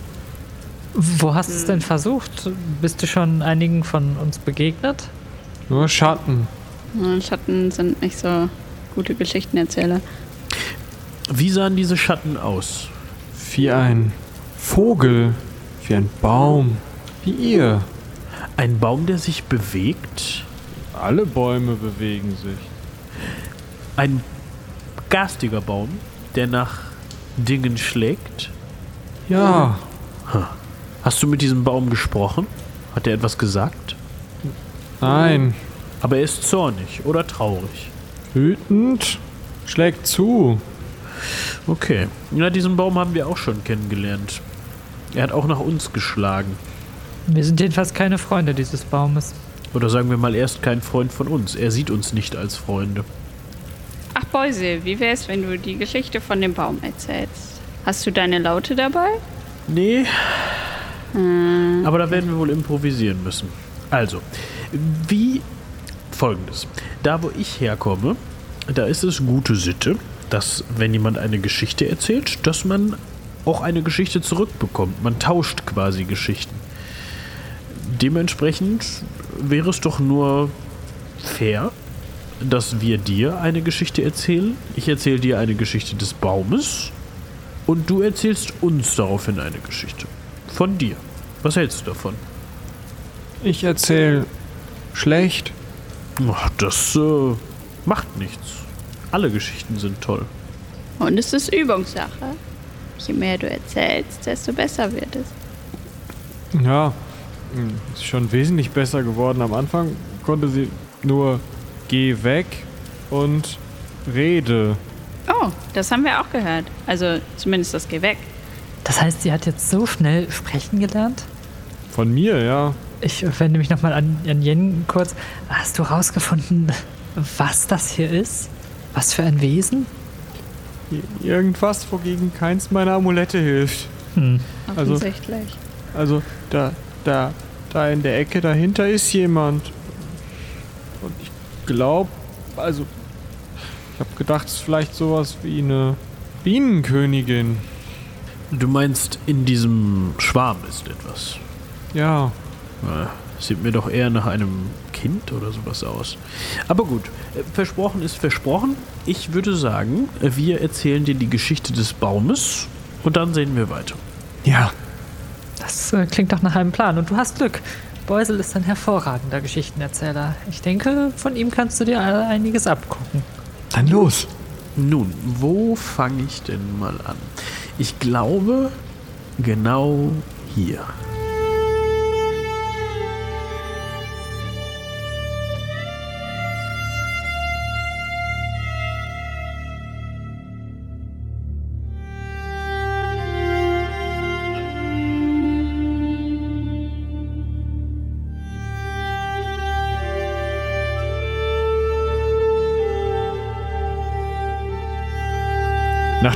Wo hast du es denn versucht? Bist du schon einigen von uns begegnet? Nur Schatten. Schatten sind nicht so gute Geschichtenerzähler. Wie sahen diese Schatten aus? Wie ein Vogel. Wie ein Baum. Wie ihr. Ein Baum, der sich bewegt? Alle Bäume bewegen sich. Ein garstiger Baum, der nach Dingen schlägt? Ja, Hast du mit diesem Baum gesprochen? Hat er etwas gesagt? nein. Aber er ist zornig oder traurig. Wütend. Schlägt zu. Okay. Ja, diesen Baum haben wir auch schon kennengelernt. Er hat auch nach uns geschlagen. Wir sind jedenfalls keine Freunde dieses Baumes. Oder sagen wir mal, er ist kein Freund von uns. Er sieht uns nicht als Freunde. Ach, Beuse, wie wär's, wenn du die Geschichte von dem Baum erzählst? Hast du deine Laute dabei? Nee. Aber da werden wir wohl improvisieren müssen. Also, wie folgendes. Da, wo ich herkomme, da ist es gute Sitte, dass, wenn jemand eine Geschichte erzählt, dass man auch eine Geschichte zurückbekommt. Man tauscht quasi Geschichten. Dementsprechend wäre es doch nur fair, dass wir dir eine Geschichte erzählen. Ich erzähle dir eine Geschichte des Baumes und du erzählst uns daraufhin eine Geschichte. Von dir. Was hältst du davon? Ich erzähl schlecht. Ach, das äh, macht nichts. Alle Geschichten sind toll. Und es ist Übungssache. Je mehr du erzählst, desto besser wird es. Ja, hm, ist schon wesentlich besser geworden. Am Anfang konnte sie nur geh weg und rede. Oh, das haben wir auch gehört. Also zumindest das Geh weg. Das heißt, sie hat jetzt so schnell sprechen gelernt? Von mir, ja. Ich wende mich nochmal an, an Jen kurz. Hast du rausgefunden, was das hier ist? Was für ein Wesen? Irgendwas, wogegen keins meiner Amulette hilft. Hm. Also- Offensichtlich. Also, da, da, da in der Ecke dahinter ist jemand. Und ich glaube, also, ich habe gedacht, es ist vielleicht sowas wie eine Bienenkönigin. Du meinst, in diesem Schwarm ist etwas. Ja, Sieht mir doch eher nach einem Kind oder sowas aus. Aber gut, äh, versprochen ist versprochen. Ich würde sagen, äh, wir erzählen dir die Geschichte des Baumes und dann sehen wir weiter. ja. Das äh, klingt doch nach einem Plan. Und du hast Glück. Beusel ist ein hervorragender Geschichtenerzähler. Ich denke, von ihm kannst du dir einiges abgucken. Dann los. Nun, wo fange ich denn mal an? Ich glaube, genau hier.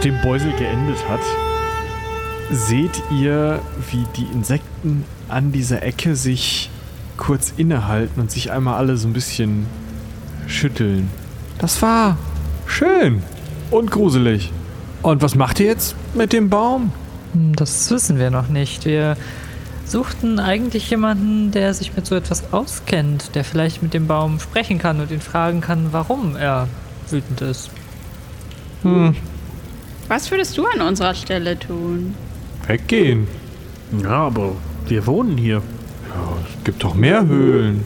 Nachdem Beusel geendet hat, seht ihr, wie die Insekten an dieser Ecke sich kurz innehalten und sich einmal alle so ein bisschen schütteln. Das war schön und gruselig. Und was macht ihr jetzt mit dem Baum? Hm, Das wissen wir noch nicht. Wir suchten eigentlich jemanden, der sich mit so etwas auskennt, der vielleicht mit dem Baum sprechen kann und ihn fragen kann, warum er wütend ist. Hm, Was würdest du an unserer Stelle tun? weggehen. Ja, aber wir wohnen hier. Ja, es gibt doch mehr Höhlen,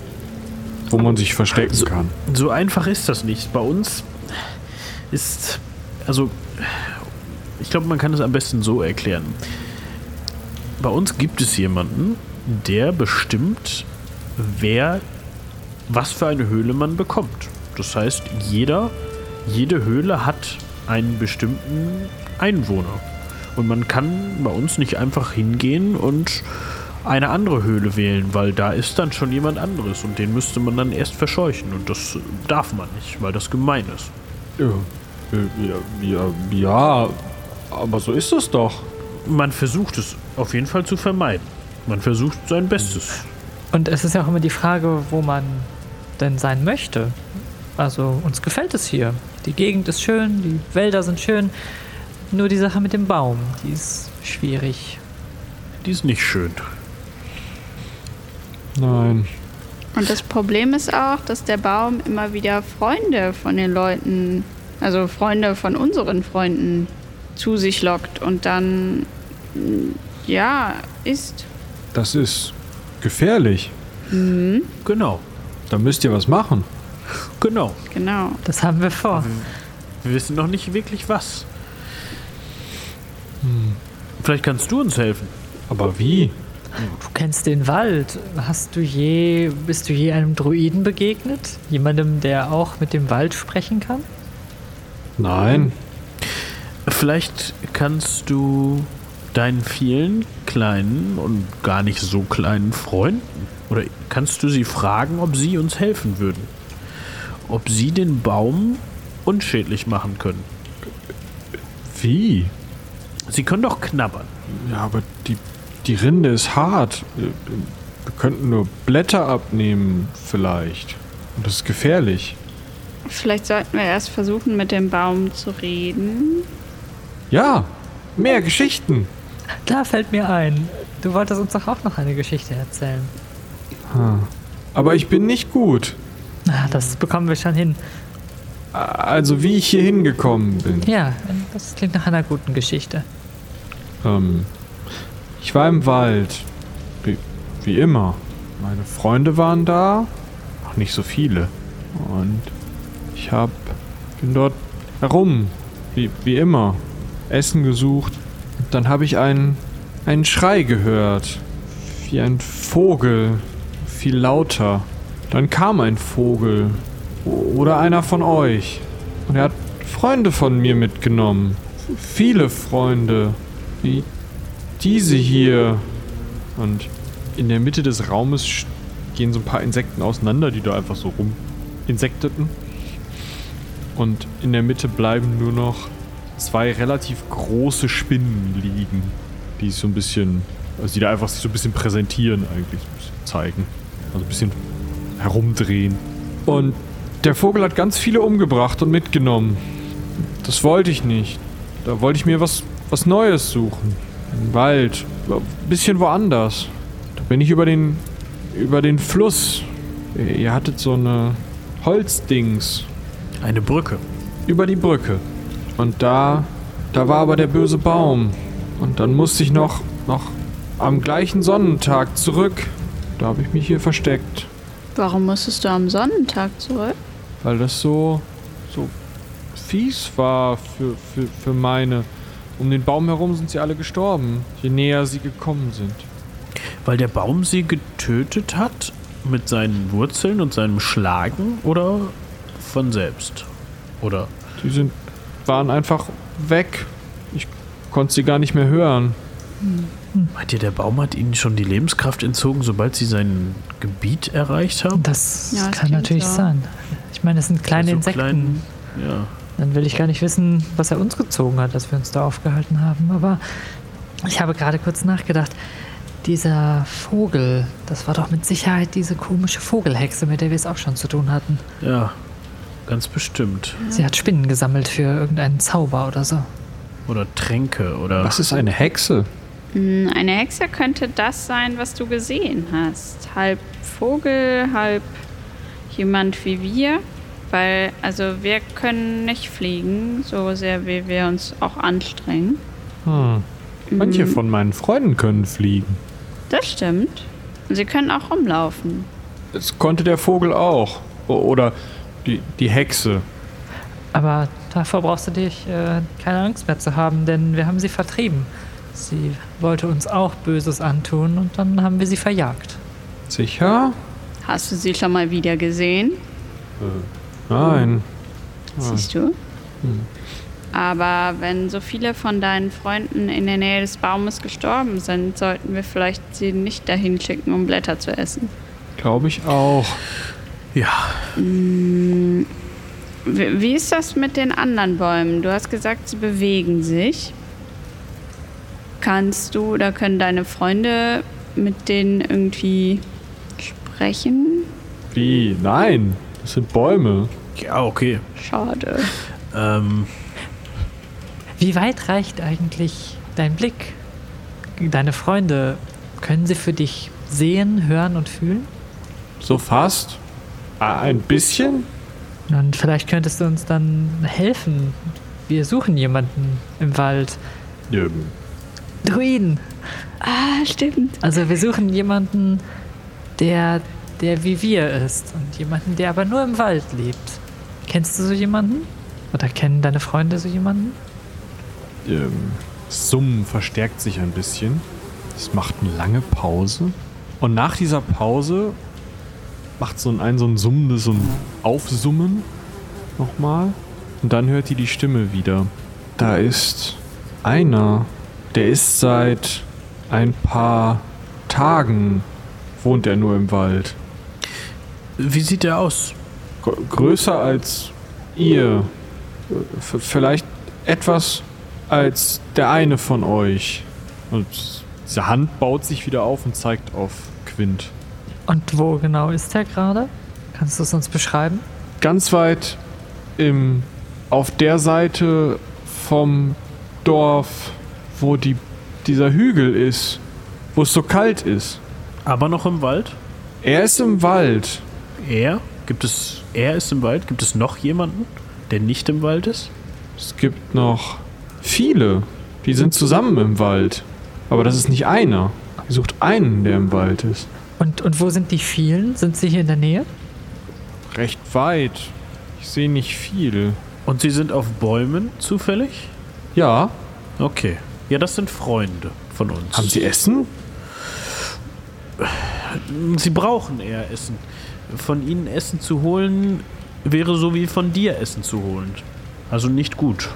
wo man sich verstecken So- kann. So einfach ist das nicht. Bei uns ist, also, ich glaube, man kann es am besten so erklären. Bei uns gibt es jemanden, der bestimmt, wer, was für eine Höhle man bekommt. Das heißt, jeder, jede Höhle hat einen bestimmten Einwohner. Und man kann bei uns nicht einfach hingehen und eine andere Höhle wählen, weil da ist dann schon jemand anderes und den müsste man dann erst verscheuchen und das darf man nicht, weil das gemein ist. Ja, ja, ja, ja, aber so ist es doch. Man versucht es auf jeden Fall zu vermeiden. Man versucht sein Bestes. Und es ist ja auch immer die Frage, wo man denn sein möchte. Also uns gefällt es hier. Die Gegend ist schön, die Wälder sind schön. Nur die Sache mit dem Baum, die ist schwierig. Die ist nicht schön. Nein. Und das Problem ist auch, dass der Baum immer wieder Freunde von den Leuten, also Freunde von unseren Freunden, zu sich lockt und dann, ja, isst. Das ist gefährlich. Genau, Da müsst ihr was machen. Genau. Genau. Das haben wir vor. Wir wissen noch nicht wirklich was. Vielleicht kannst du uns helfen. Aber wie? Du kennst den Wald. Hast du je, bist du je einem Druiden begegnet? Jemandem, der auch mit dem Wald sprechen kann? Nein. Vielleicht kannst du deinen vielen kleinen und gar nicht so kleinen Freunden oder kannst du sie fragen, ob sie uns helfen würden? Ob sie den Baum unschädlich machen können? Wie? Sie können doch knabbern. Ja, aber die, die Rinde ist hart. Wir, wir könnten nur Blätter abnehmen, vielleicht. Und das ist gefährlich. Vielleicht sollten wir erst versuchen, mit dem Baum zu reden. Ja, mehr Geschichten. Da fällt mir ein. Du wolltest uns doch auch noch eine Geschichte erzählen. Aber ich bin nicht gut. Na, das bekommen wir schon hin. Also wie ich hier hingekommen bin. Ja, das klingt nach einer guten Geschichte. Ähm, ich war im Wald. Wie, wie immer. Meine Freunde waren da. Auch nicht so viele. Und ich hab. bin dort herum. Wie, wie immer. Essen gesucht. Und dann habe ich einen. einen Schrei gehört. Wie ein Vogel. Viel lauter. Dann kam ein Vogel. Oder einer von euch. Und er hat Freunde von mir mitgenommen. Viele Freunde. Wie diese hier. Und in der Mitte des Raumes gehen so ein paar Insekten auseinander, die da einfach so rum insekteten. Und in der Mitte bleiben nur noch zwei relativ große Spinnen liegen, die so ein bisschen, also die da einfach sich so ein bisschen präsentieren eigentlich, zeigen. Also ein bisschen herumdrehen. Und der Vogel hat ganz viele umgebracht und mitgenommen. Das wollte ich nicht. Da wollte ich mir was, was Neues suchen. Im Wald. Ein bisschen woanders. Da bin ich über den, über den Fluss. Ihr hattet so eine Holzdings Eine Brücke. über die Brücke. Und da, da war aber der böse Baum. Und dann musste ich noch, noch am gleichen Sonnentag zurück. Da habe ich mich hier versteckt. Warum musstest du am Sonnentag zurück? Weil das so, so fies war für, für, für meine. Um den Baum herum sind sie alle gestorben, je näher sie gekommen sind. Weil der Baum sie getötet hat mit seinen Wurzeln und seinem Schlagen oder von selbst? Oder Die sind, waren einfach weg. Ich konnte sie gar nicht mehr hören. Meint ihr, der Baum hat ihnen schon die Lebenskraft entzogen, sobald sie sein Gebiet erreicht haben? Das Ja, das kann natürlich so. sein. Ich meine, es sind kleine So Insekten. klein- ja. dann will ich gar nicht wissen, was er uns gezogen hat, dass wir uns da aufgehalten haben. Aber ich habe gerade kurz nachgedacht. Dieser Vogel, das war doch mit Sicherheit diese komische Vogelhexe, mit der wir es auch schon zu tun hatten. Ja, ganz bestimmt. Sie hat Spinnen gesammelt für irgendeinen Zauber oder so. Oder Tränke oder. Was ist eine Hexe? Hm, Eine Hexe könnte das sein, was du gesehen hast. Halb Vogel, halb jemand wie wir. Weil, also wir können nicht fliegen, so sehr wie wir uns auch anstrengen. Hm. Manche von meinen Freunden können fliegen. Das stimmt. Und sie können auch rumlaufen. Das konnte der Vogel auch. Oder die, die Hexe. Aber davor brauchst du dich äh, keine Angst mehr zu haben, denn wir haben sie vertrieben. Sie wollte uns auch Böses antun und dann haben wir sie verjagt. Sicher? Hast du sie schon mal wieder gesehen? Nein. Siehst du? Aber wenn so viele von deinen Freunden in der Nähe des Baumes gestorben sind, sollten wir vielleicht sie nicht dahin schicken, um Blätter zu essen. Glaube ich auch. Ja, Wie, wie ist das mit den anderen Bäumen? Du hast gesagt, sie bewegen sich. Kannst du oder können deine Freunde mit denen irgendwie sprechen? Wie? Nein. Das sind Bäume. ja, okay. Schade. Ähm, Wie weit reicht eigentlich dein Blick? Deine Freunde, können sie für dich sehen, hören und fühlen? So fast. Ah, Ein bisschen? Und vielleicht könntest du uns dann helfen. Wir suchen jemanden im Wald. Ähm, Druiden. Ah, stimmt. Also wir suchen jemanden, der, der wie wir ist. Und jemanden, der aber nur im Wald lebt. Kennst du so jemanden? Oder kennen deine Freunde so jemanden? ähm, das Summen verstärkt sich ein bisschen. Es macht eine lange Pause. Und nach dieser Pause macht so ein, ein so ein summendes, so ein Aufsummen nochmal. Und dann hört ihr die Stimme wieder. Da ist einer, der ist seit ein paar Tagen, wohnt er nur im Wald. wie sieht der aus? Gr- größer als ihr. V vielleicht etwas als der eine von euch. Und diese Hand baut sich wieder auf und zeigt auf Quint. Und wo genau ist er gerade? Kannst du es uns beschreiben? Ganz weit im, auf der Seite vom Dorf, wo die, dieser Hügel ist, wo es so kalt ist. Aber noch im Wald? Er ist im Wald. Er? Gibt es. Er ist im Wald? Gibt es noch jemanden, der nicht im Wald ist? Es gibt noch viele, die sind zusammen im Wald. Aber das ist nicht einer. Ihr sucht einen, der im Wald ist. Und, und wo sind die vielen? Sind sie hier in der Nähe? Recht weit. Ich sehe nicht viel. Und sie sind auf Bäumen zufällig? Ja, Okay. Ja, das sind Freunde von uns. haben Sie Essen? Sie brauchen eher Essen. Von ihnen Essen zu holen, wäre so wie von dir Essen zu holen. Also nicht gut.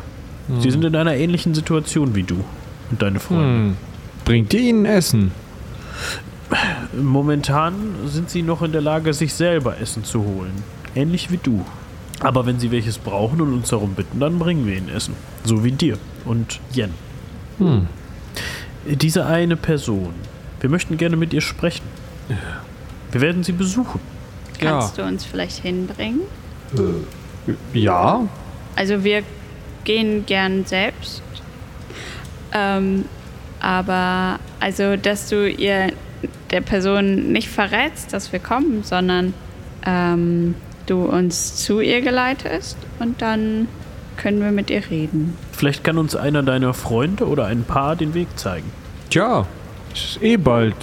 Sie sind in einer ähnlichen Situation wie du und deine Freunde. Hm. Bringt ihr ihnen Essen? Momentan sind sie noch in der Lage, sich selber Essen zu holen. Ähnlich wie du. Aber wenn sie welches brauchen und uns darum bitten, dann bringen wir ihnen Essen. So wie dir und Jen. Hm. Diese eine Person. Wir möchten gerne mit ihr sprechen. Wir werden sie besuchen. Kannst du uns vielleicht hinbringen? Ja. Also wir gehen gern selbst. Ähm, aber also, dass du ihr der Person nicht verrätst, dass wir kommen, sondern ähm, du uns zu ihr geleitest und dann können wir mit ihr reden. Vielleicht kann uns einer deiner Freunde oder ein Paar den Weg zeigen. Tja, es ist eh bald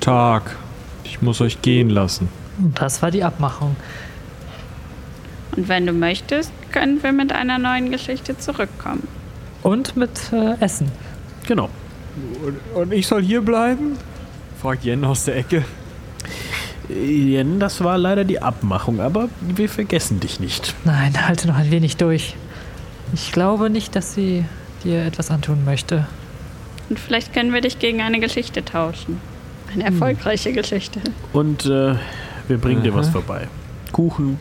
Tag. Ich muss euch gehen lassen. Das war die Abmachung. Und wenn du möchtest, können wir mit einer neuen Geschichte zurückkommen. Und mit äh, Essen. Genau. Und, und ich soll hier bleiben? fragt Jen aus der Ecke. Jen, das war leider die Abmachung, aber wir vergessen dich nicht. Nein, halte noch ein wenig durch. Ich glaube nicht, dass sie dir etwas antun möchte. Und vielleicht können wir dich gegen eine Geschichte tauschen. Eine erfolgreiche Geschichte. Und äh, wir bringen dir was vorbei. Kuchen,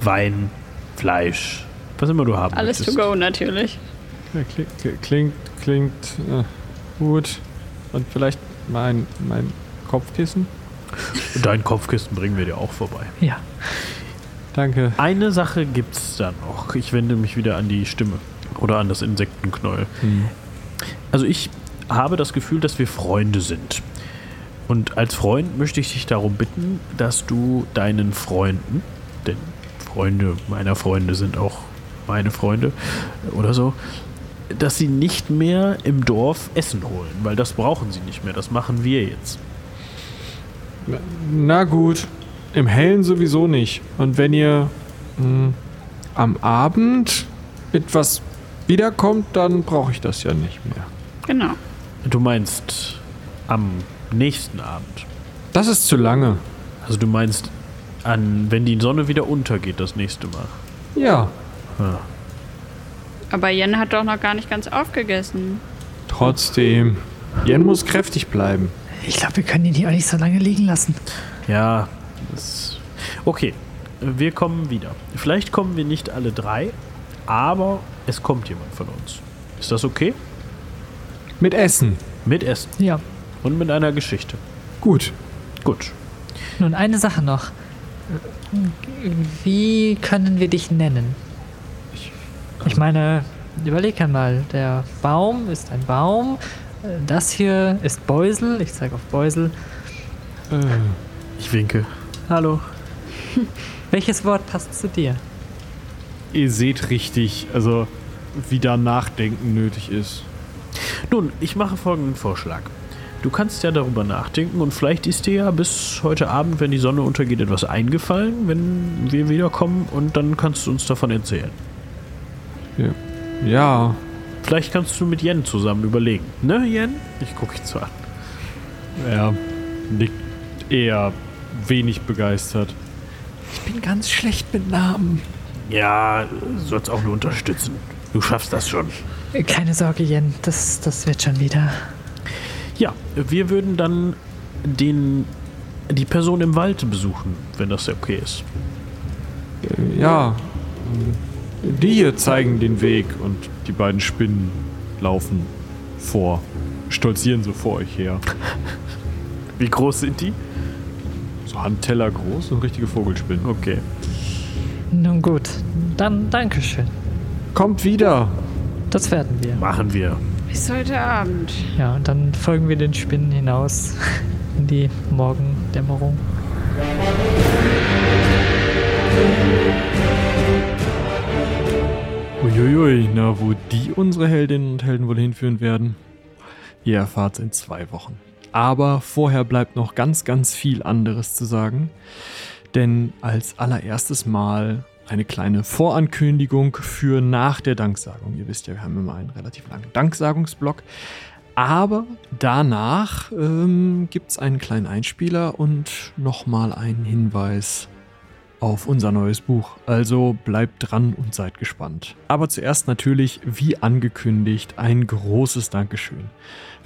Wein, Fleisch, Was immer du haben Alles to möchtest. go natürlich. Ja, klingt, klingt, klingt äh, gut. Und vielleicht mein, mein Kopfkissen? Dein Kopfkissen bringen wir dir auch vorbei. Ja. Danke. Eine Sache gibt's da noch. Ich wende mich wieder an die Stimme oder an das Insektenknäuel. Hm. Also ich habe das Gefühl, dass wir Freunde sind. Und als Freund möchte ich dich darum bitten, dass du deinen Freunden, denn Freunde meiner Freunde sind auch meine Freunde oder so, dass sie nicht mehr im Dorf Essen holen, weil das brauchen sie nicht mehr. Das machen wir jetzt. Na gut. Im Hellen sowieso nicht. Und wenn ihr mh, am Abend etwas wiederkommt, dann brauche ich das ja nicht mehr. Genau. Du meinst am nächsten Abend. Das ist zu lange. Also du meinst an, wenn die Sonne wieder untergeht das nächste Mal. Ja. Ah. Aber Jen hat doch noch gar nicht ganz aufgegessen. Trotzdem. Jen muss kräftig bleiben. Ich glaube, wir können ihn hier auch nicht so lange liegen lassen. Ja, das okay. Wir kommen wieder. Vielleicht kommen wir nicht alle drei, aber es kommt jemand von uns. Ist das okay? Mit Essen. Mit Essen Ja. und mit einer Geschichte. Gut. Gut. Nun, eine Sache noch. Wie können wir dich nennen? Ich meine, überleg einmal. Der Baum ist ein Baum. Das hier ist Beusel. Ich zeige auf Beusel. Äh, Ich winke. Hallo. Welches Wort passt zu dir? ihr seht richtig, also wie da Nachdenken nötig ist. Nun, ich mache folgenden Vorschlag. Du kannst ja darüber nachdenken und vielleicht ist dir ja bis heute Abend, wenn die Sonne untergeht, etwas eingefallen, wenn wir wiederkommen und dann kannst du uns davon erzählen. Ja. Vielleicht kannst du mit Jen zusammen überlegen. Ne, Jen? Ich gucke dich so an. Er nickt eher wenig begeistert. Ich bin ganz schlecht mit Namen. Ja, sollst auch nur unterstützen. Du schaffst das schon. Keine Sorge, Jen. Das, das wird schon wieder. Ja, wir würden dann den, die Person im Wald besuchen, wenn das okay ist. Äh, Ja. Die hier zeigen den Weg und die beiden Spinnen laufen vor. Stolzieren so vor euch her. Wie groß sind die? So Handteller groß und richtige Vogelspinnen. Okay. Nun gut. Dann Dankeschön. Kommt wieder. Das werden wir. Machen wir. Bis heute Abend. Ja, und dann folgen wir den Spinnen hinaus in die Morgendämmerung. Uiuiui, na, wo die unsere Heldinnen und Helden wohl hinführen werden, ihr erfahrt in zwei Wochen. Aber vorher bleibt noch ganz, ganz viel anderes zu sagen. Denn als allererstes Mal eine kleine Vorankündigung für nach der Danksagung. Ihr wisst ja, wir haben immer einen relativ langen Danksagungsblock. Aber danach ähm, gibt es einen kleinen Einspieler und nochmal einen Hinweis auf unser neues Buch. Also bleibt dran und seid gespannt. Aber zuerst natürlich, wie angekündigt, ein großes Dankeschön.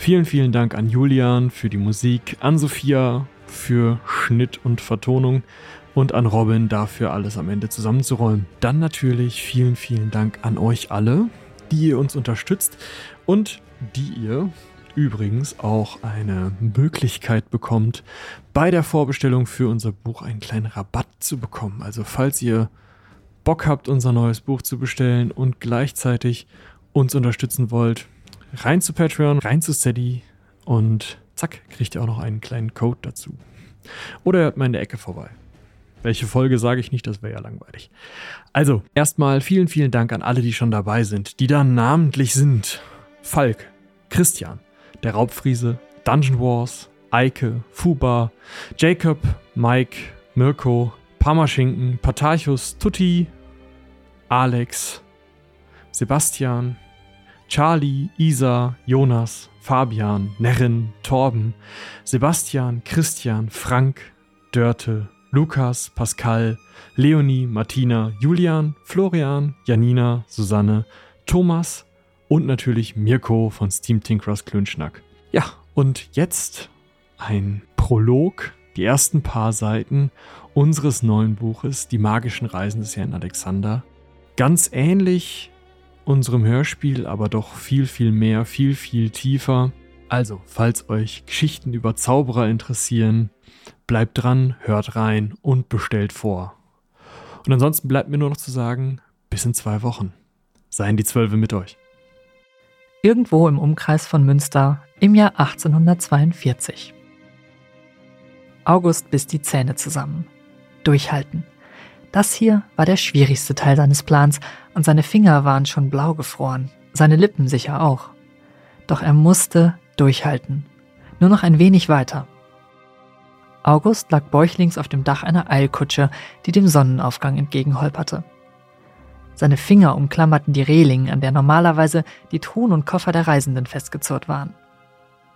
Vielen, vielen Dank an Julian für die Musik, an Sophia für Schnitt und Vertonung und an Robin dafür alles am Ende zusammenzuräumen. Dann natürlich vielen, vielen Dank an euch alle, die ihr uns unterstützt und die ihr übrigens auch eine Möglichkeit bekommt, bei der Vorbestellung für unser Buch einen kleinen Rabatt zu bekommen. Also falls ihr Bock habt, unser neues Buch zu bestellen und gleichzeitig uns unterstützen wollt, rein zu Patreon, rein zu Steady und zack, kriegt ihr auch noch einen kleinen Code dazu. Oder hört mal in der Ecke vorbei. Welche Folge sage ich nicht, das wäre ja langweilig. Also, erstmal vielen, vielen Dank an alle, die schon dabei sind, die da namentlich sind. Falk, Christian, der Raubfriese, Dungeon Wars, Eike, Fuba, Jacob, Mike, Mirko, Parmaschinken, Patarchus, Tutti, Alex, Sebastian, Charlie, Isa, Jonas, Fabian, Nerrin, Torben, Sebastian, Christian, Frank, Dörte, Lukas, Pascal, Leonie, Martina, Julian, Florian, Janina, Susanne, Thomas und natürlich Mirko von Steam Tinkerers Klönschnack. Ja, und jetzt ein Prolog, die ersten paar Seiten unseres neuen Buches, Die magischen Reisen des Herrn Alexander. Ganz ähnlich unserem Hörspiel, aber doch viel, viel mehr, viel, viel tiefer. Also, falls euch Geschichten über Zauberer interessieren, bleibt dran, hört rein und bestellt vor. Und ansonsten bleibt mir nur noch zu sagen, bis in zwei Wochen. Seien die Zwölfe mit euch. Irgendwo im Umkreis von Münster im Jahr 1842. August biss die Zähne zusammen. Durchhalten. Das hier war der schwierigste Teil seines Plans und seine Finger waren schon blau gefroren, seine Lippen sicher auch. Doch er musste durchhalten. Nur noch ein wenig weiter. August lag bäuchlings auf dem Dach einer Eilkutsche, die dem Sonnenaufgang entgegenholperte. Seine Finger umklammerten die Reling, an der normalerweise die Truhen und Koffer der Reisenden festgezurrt waren.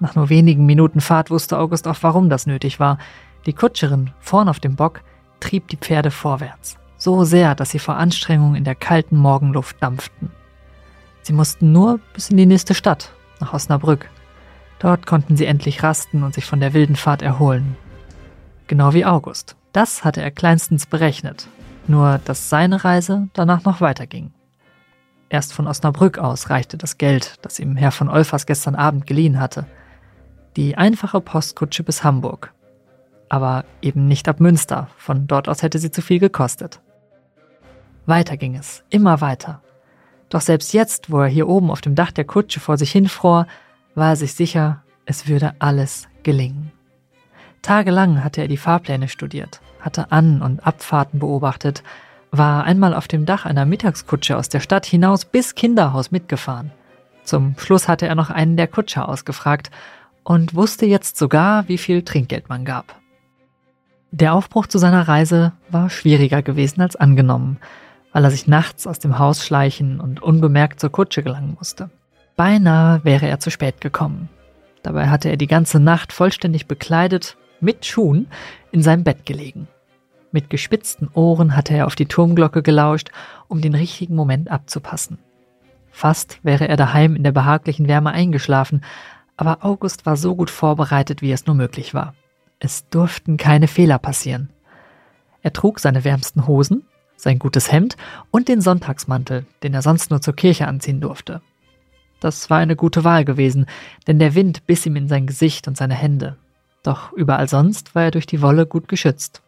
Nach nur wenigen Minuten Fahrt wusste August auch, warum das nötig war. Die Kutscherin, vorn auf dem Bock, trieb die Pferde vorwärts, so sehr, dass sie vor Anstrengung in der kalten Morgenluft dampften. Sie mussten nur bis in die nächste Stadt, nach Osnabrück. Dort konnten sie endlich rasten und sich von der wilden Fahrt erholen. Genau wie August. Das hatte er kleinstens berechnet. Nur, dass seine Reise danach noch weiterging. Erst von Osnabrück aus reichte das Geld, das ihm Herr von Olfers gestern Abend geliehen hatte. Die einfache Postkutsche bis Hamburg. Aber eben nicht ab Münster, von dort aus hätte sie zu viel gekostet. Weiter ging es, immer weiter. Doch selbst jetzt, wo er hier oben auf dem Dach der Kutsche vor sich hinfror, war er sich sicher, es würde alles gelingen. Tagelang hatte er die Fahrpläne studiert, hatte An- und Abfahrten beobachtet, war einmal auf dem Dach einer Mittagskutsche aus der Stadt hinaus bis Kinderhaus mitgefahren. Zum Schluss hatte er noch einen der Kutscher ausgefragt und wusste jetzt sogar, wie viel Trinkgeld man gab. Der Aufbruch zu seiner Reise war schwieriger gewesen als angenommen, weil er sich nachts aus dem Haus schleichen und unbemerkt zur Kutsche gelangen musste. Beinahe wäre er zu spät gekommen. Dabei hatte er die ganze Nacht vollständig bekleidet mit Schuhen in seinem Bett gelegen. Mit gespitzten Ohren hatte er auf die Turmglocke gelauscht, um den richtigen Moment abzupassen. Fast wäre er daheim in der behaglichen Wärme eingeschlafen, aber August war so gut vorbereitet, wie es nur möglich war. Es durften keine Fehler passieren. Er trug seine wärmsten Hosen, sein gutes Hemd und den Sonntagsmantel, den er sonst nur zur Kirche anziehen durfte. Das war eine gute Wahl gewesen, denn der Wind biss ihm in sein Gesicht und seine Hände. Doch überall sonst war er durch die Wolle gut geschützt.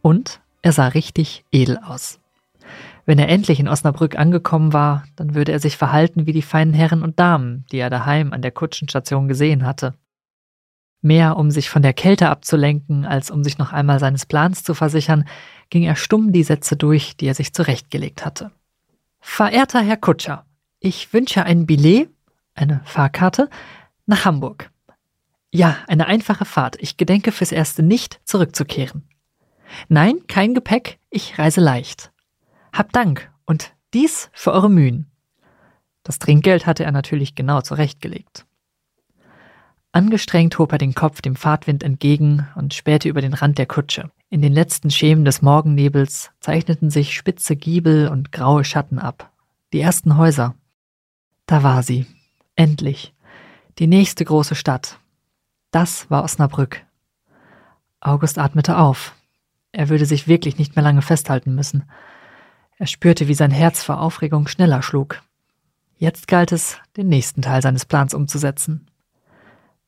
Und er sah richtig edel aus. Wenn er endlich in Osnabrück angekommen war, dann würde er sich verhalten wie die feinen Herren und Damen, die er daheim an der Kutschenstation gesehen hatte. Mehr um sich von der Kälte abzulenken, als um sich noch einmal seines Plans zu versichern, ging er stumm die Sätze durch, die er sich zurechtgelegt hatte. Verehrter Herr Kutscher, ich wünsche ein Billet, eine Fahrkarte, nach Hamburg. Ja, eine einfache Fahrt. Ich gedenke fürs Erste nicht zurückzukehren. Nein, kein Gepäck, ich reise leicht. Hab Dank und dies für eure Mühen. Das Trinkgeld hatte er natürlich genau zurechtgelegt. Angestrengt hob er den Kopf dem Fahrtwind entgegen und spähte über den Rand der Kutsche. In den letzten Schemen des Morgennebels zeichneten sich spitze Giebel und graue Schatten ab. Die ersten Häuser. Da war sie. Endlich. Die nächste große Stadt. Das war Osnabrück. August atmete auf. Er würde sich wirklich nicht mehr lange festhalten müssen. Er spürte, wie sein Herz vor Aufregung schneller schlug. Jetzt galt es, den nächsten Teil seines Plans umzusetzen.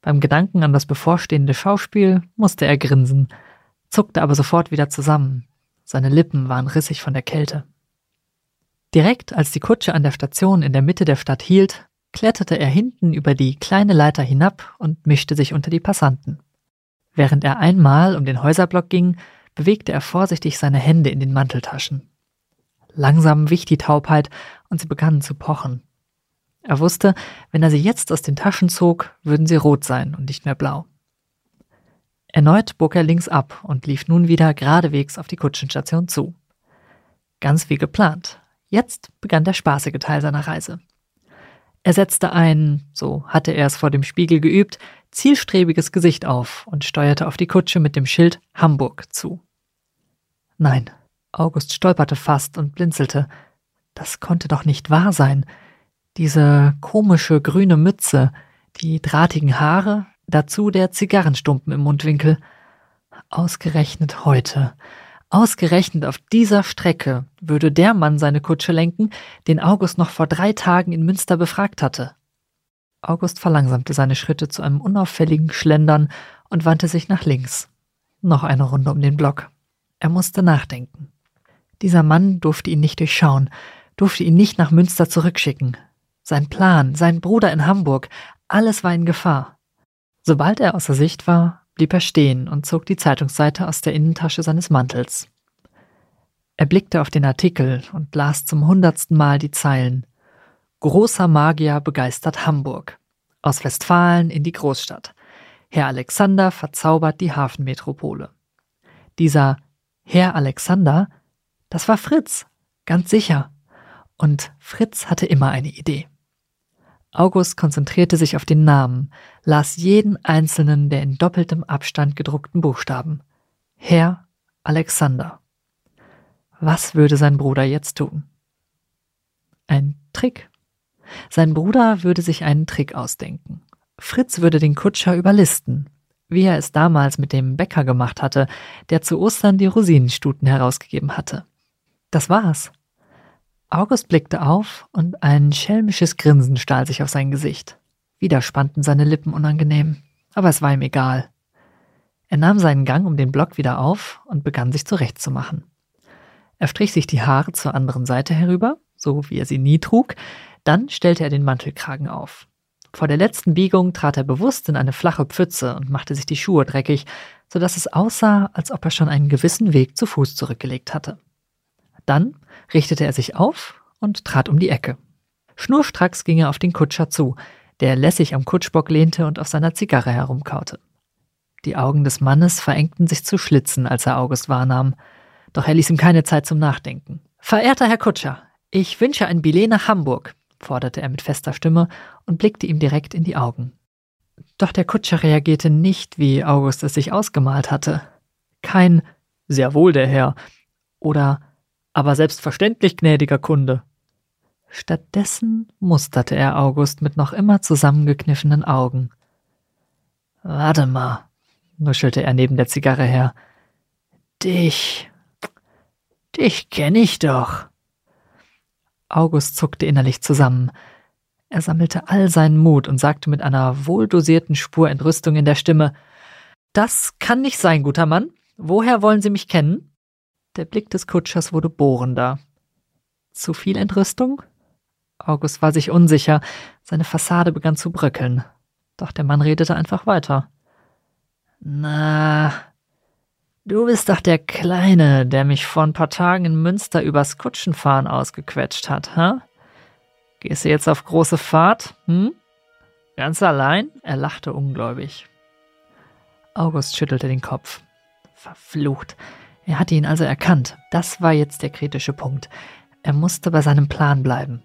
Beim Gedanken an das bevorstehende Schauspiel musste er grinsen, zuckte aber sofort wieder zusammen. Seine Lippen waren rissig von der Kälte. Direkt als die Kutsche an der Station in der Mitte der Stadt hielt, kletterte er hinten über die kleine Leiter hinab und mischte sich unter die Passanten. Während er einmal um den Häuserblock ging, bewegte er vorsichtig seine Hände in den Manteltaschen. Langsam wich die Taubheit und sie begannen zu pochen. Er wusste, wenn er sie jetzt aus den Taschen zog, würden sie rot sein und nicht mehr blau. Erneut bog er links ab und lief nun wieder geradewegs auf die Kutschenstation zu. Ganz wie geplant. Jetzt begann der spaßige Teil seiner Reise. Er setzte ein, so hatte er es vor dem Spiegel geübt, zielstrebiges Gesicht auf und steuerte auf die Kutsche mit dem Schild Hamburg zu. Nein, August stolperte fast und blinzelte. Das konnte doch nicht wahr sein. Diese komische grüne Mütze, die drahtigen Haare, dazu der Zigarrenstumpen im Mundwinkel. Ausgerechnet heute, Ausgerechnet auf dieser Strecke würde der Mann seine Kutsche lenken, den August noch vor drei Tagen in Münster befragt hatte. August verlangsamte seine Schritte zu einem unauffälligen Schlendern und wandte sich nach links. Noch eine Runde um den Block. Er musste nachdenken. Dieser Mann durfte ihn nicht durchschauen, durfte ihn nicht nach Münster zurückschicken. Sein Plan, sein Bruder in Hamburg, alles war in Gefahr. Sobald er außer Sicht war, blieb er stehen und zog die Zeitungsseite aus der Innentasche seines Mantels. Er blickte auf den Artikel und las zum hundertsten Mal die Zeilen Großer Magier begeistert Hamburg. Aus Westfalen in die Großstadt. Herr Alexander verzaubert die Hafenmetropole. Dieser Herr Alexander, das war Fritz, ganz sicher. Und Fritz hatte immer eine Idee. August konzentrierte sich auf den Namen, las jeden einzelnen der in doppeltem Abstand gedruckten Buchstaben. Herr Alexander. Was würde sein Bruder jetzt tun? Ein Trick. Sein Bruder würde sich einen Trick ausdenken. Fritz würde den Kutscher überlisten, wie er es damals mit dem Bäcker gemacht hatte, der zu Ostern die Rosinenstuten herausgegeben hatte. Das war's. August blickte auf und ein schelmisches Grinsen stahl sich auf sein Gesicht. Wieder spannten seine Lippen unangenehm, aber es war ihm egal. Er nahm seinen Gang um den Block wieder auf und begann sich zurechtzumachen. Er strich sich die Haare zur anderen Seite herüber, so wie er sie nie trug, dann stellte er den Mantelkragen auf. Vor der letzten Biegung trat er bewusst in eine flache Pfütze und machte sich die Schuhe dreckig, so dass es aussah, als ob er schon einen gewissen Weg zu Fuß zurückgelegt hatte. Dann richtete er sich auf und trat um die Ecke. Schnurstracks ging er auf den Kutscher zu, der lässig am Kutschbock lehnte und auf seiner Zigarre herumkaute. Die Augen des Mannes verengten sich zu Schlitzen, als er August wahrnahm, doch er ließ ihm keine Zeit zum Nachdenken. Verehrter Herr Kutscher, ich wünsche ein Billet nach Hamburg, forderte er mit fester Stimme und blickte ihm direkt in die Augen. Doch der Kutscher reagierte nicht, wie August es sich ausgemalt hatte. Kein Sehr wohl, der Herr oder aber selbstverständlich, gnädiger Kunde. Stattdessen musterte er August mit noch immer zusammengekniffenen Augen. Warte mal, nuschelte er neben der Zigarre her. Dich. Dich kenne ich doch. August zuckte innerlich zusammen. Er sammelte all seinen Mut und sagte mit einer wohldosierten Spur Entrüstung in der Stimme Das kann nicht sein, guter Mann. Woher wollen Sie mich kennen? Der Blick des Kutschers wurde bohrender. Zu viel Entrüstung? August war sich unsicher, seine Fassade begann zu bröckeln. Doch der Mann redete einfach weiter. Na, du bist doch der Kleine, der mich vor ein paar Tagen in Münster übers Kutschenfahren ausgequetscht hat, hä? Gehst du jetzt auf große Fahrt, hm? Ganz allein? Er lachte ungläubig. August schüttelte den Kopf. Verflucht. Er hatte ihn also erkannt. Das war jetzt der kritische Punkt. Er musste bei seinem Plan bleiben.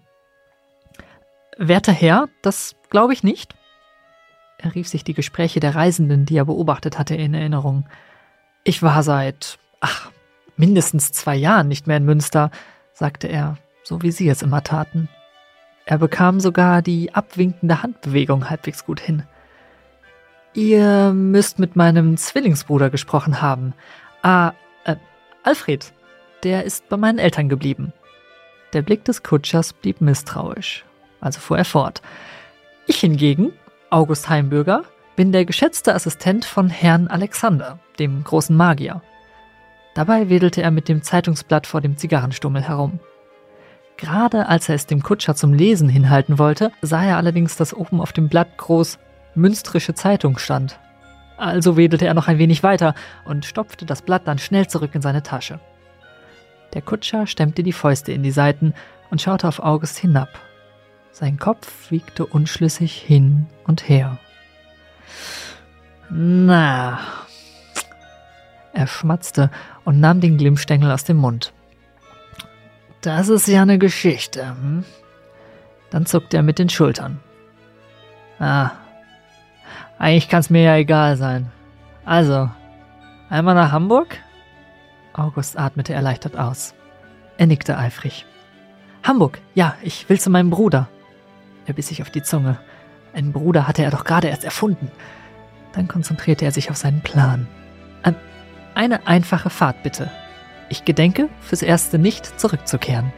Werter Herr, das glaube ich nicht. Er rief sich die Gespräche der Reisenden, die er beobachtet hatte, in Erinnerung. Ich war seit, ach, mindestens zwei Jahren nicht mehr in Münster, sagte er, so wie Sie es immer taten. Er bekam sogar die abwinkende Handbewegung halbwegs gut hin. Ihr müsst mit meinem Zwillingsbruder gesprochen haben. Ah, Alfred, der ist bei meinen Eltern geblieben. Der Blick des Kutschers blieb misstrauisch, also fuhr er fort. Ich hingegen, August Heimbürger, bin der geschätzte Assistent von Herrn Alexander, dem großen Magier. Dabei wedelte er mit dem Zeitungsblatt vor dem Zigarrenstummel herum. Gerade als er es dem Kutscher zum Lesen hinhalten wollte, sah er allerdings, dass oben auf dem Blatt groß Münstrische Zeitung stand also wedelte er noch ein wenig weiter und stopfte das Blatt dann schnell zurück in seine Tasche. Der Kutscher stemmte die Fäuste in die Seiten und schaute auf August hinab. Sein Kopf wiegte unschlüssig hin und her. Na. Er schmatzte und nahm den Glimmstängel aus dem Mund. Das ist ja eine Geschichte. Hm? Dann zuckte er mit den Schultern. Ah, eigentlich kann es mir ja egal sein. Also, einmal nach Hamburg? August atmete erleichtert aus. Er nickte eifrig. Hamburg, ja, ich will zu meinem Bruder. Er biss sich auf die Zunge. Einen Bruder hatte er doch gerade erst erfunden. Dann konzentrierte er sich auf seinen Plan. Eine einfache Fahrt, bitte. Ich gedenke, fürs Erste nicht zurückzukehren.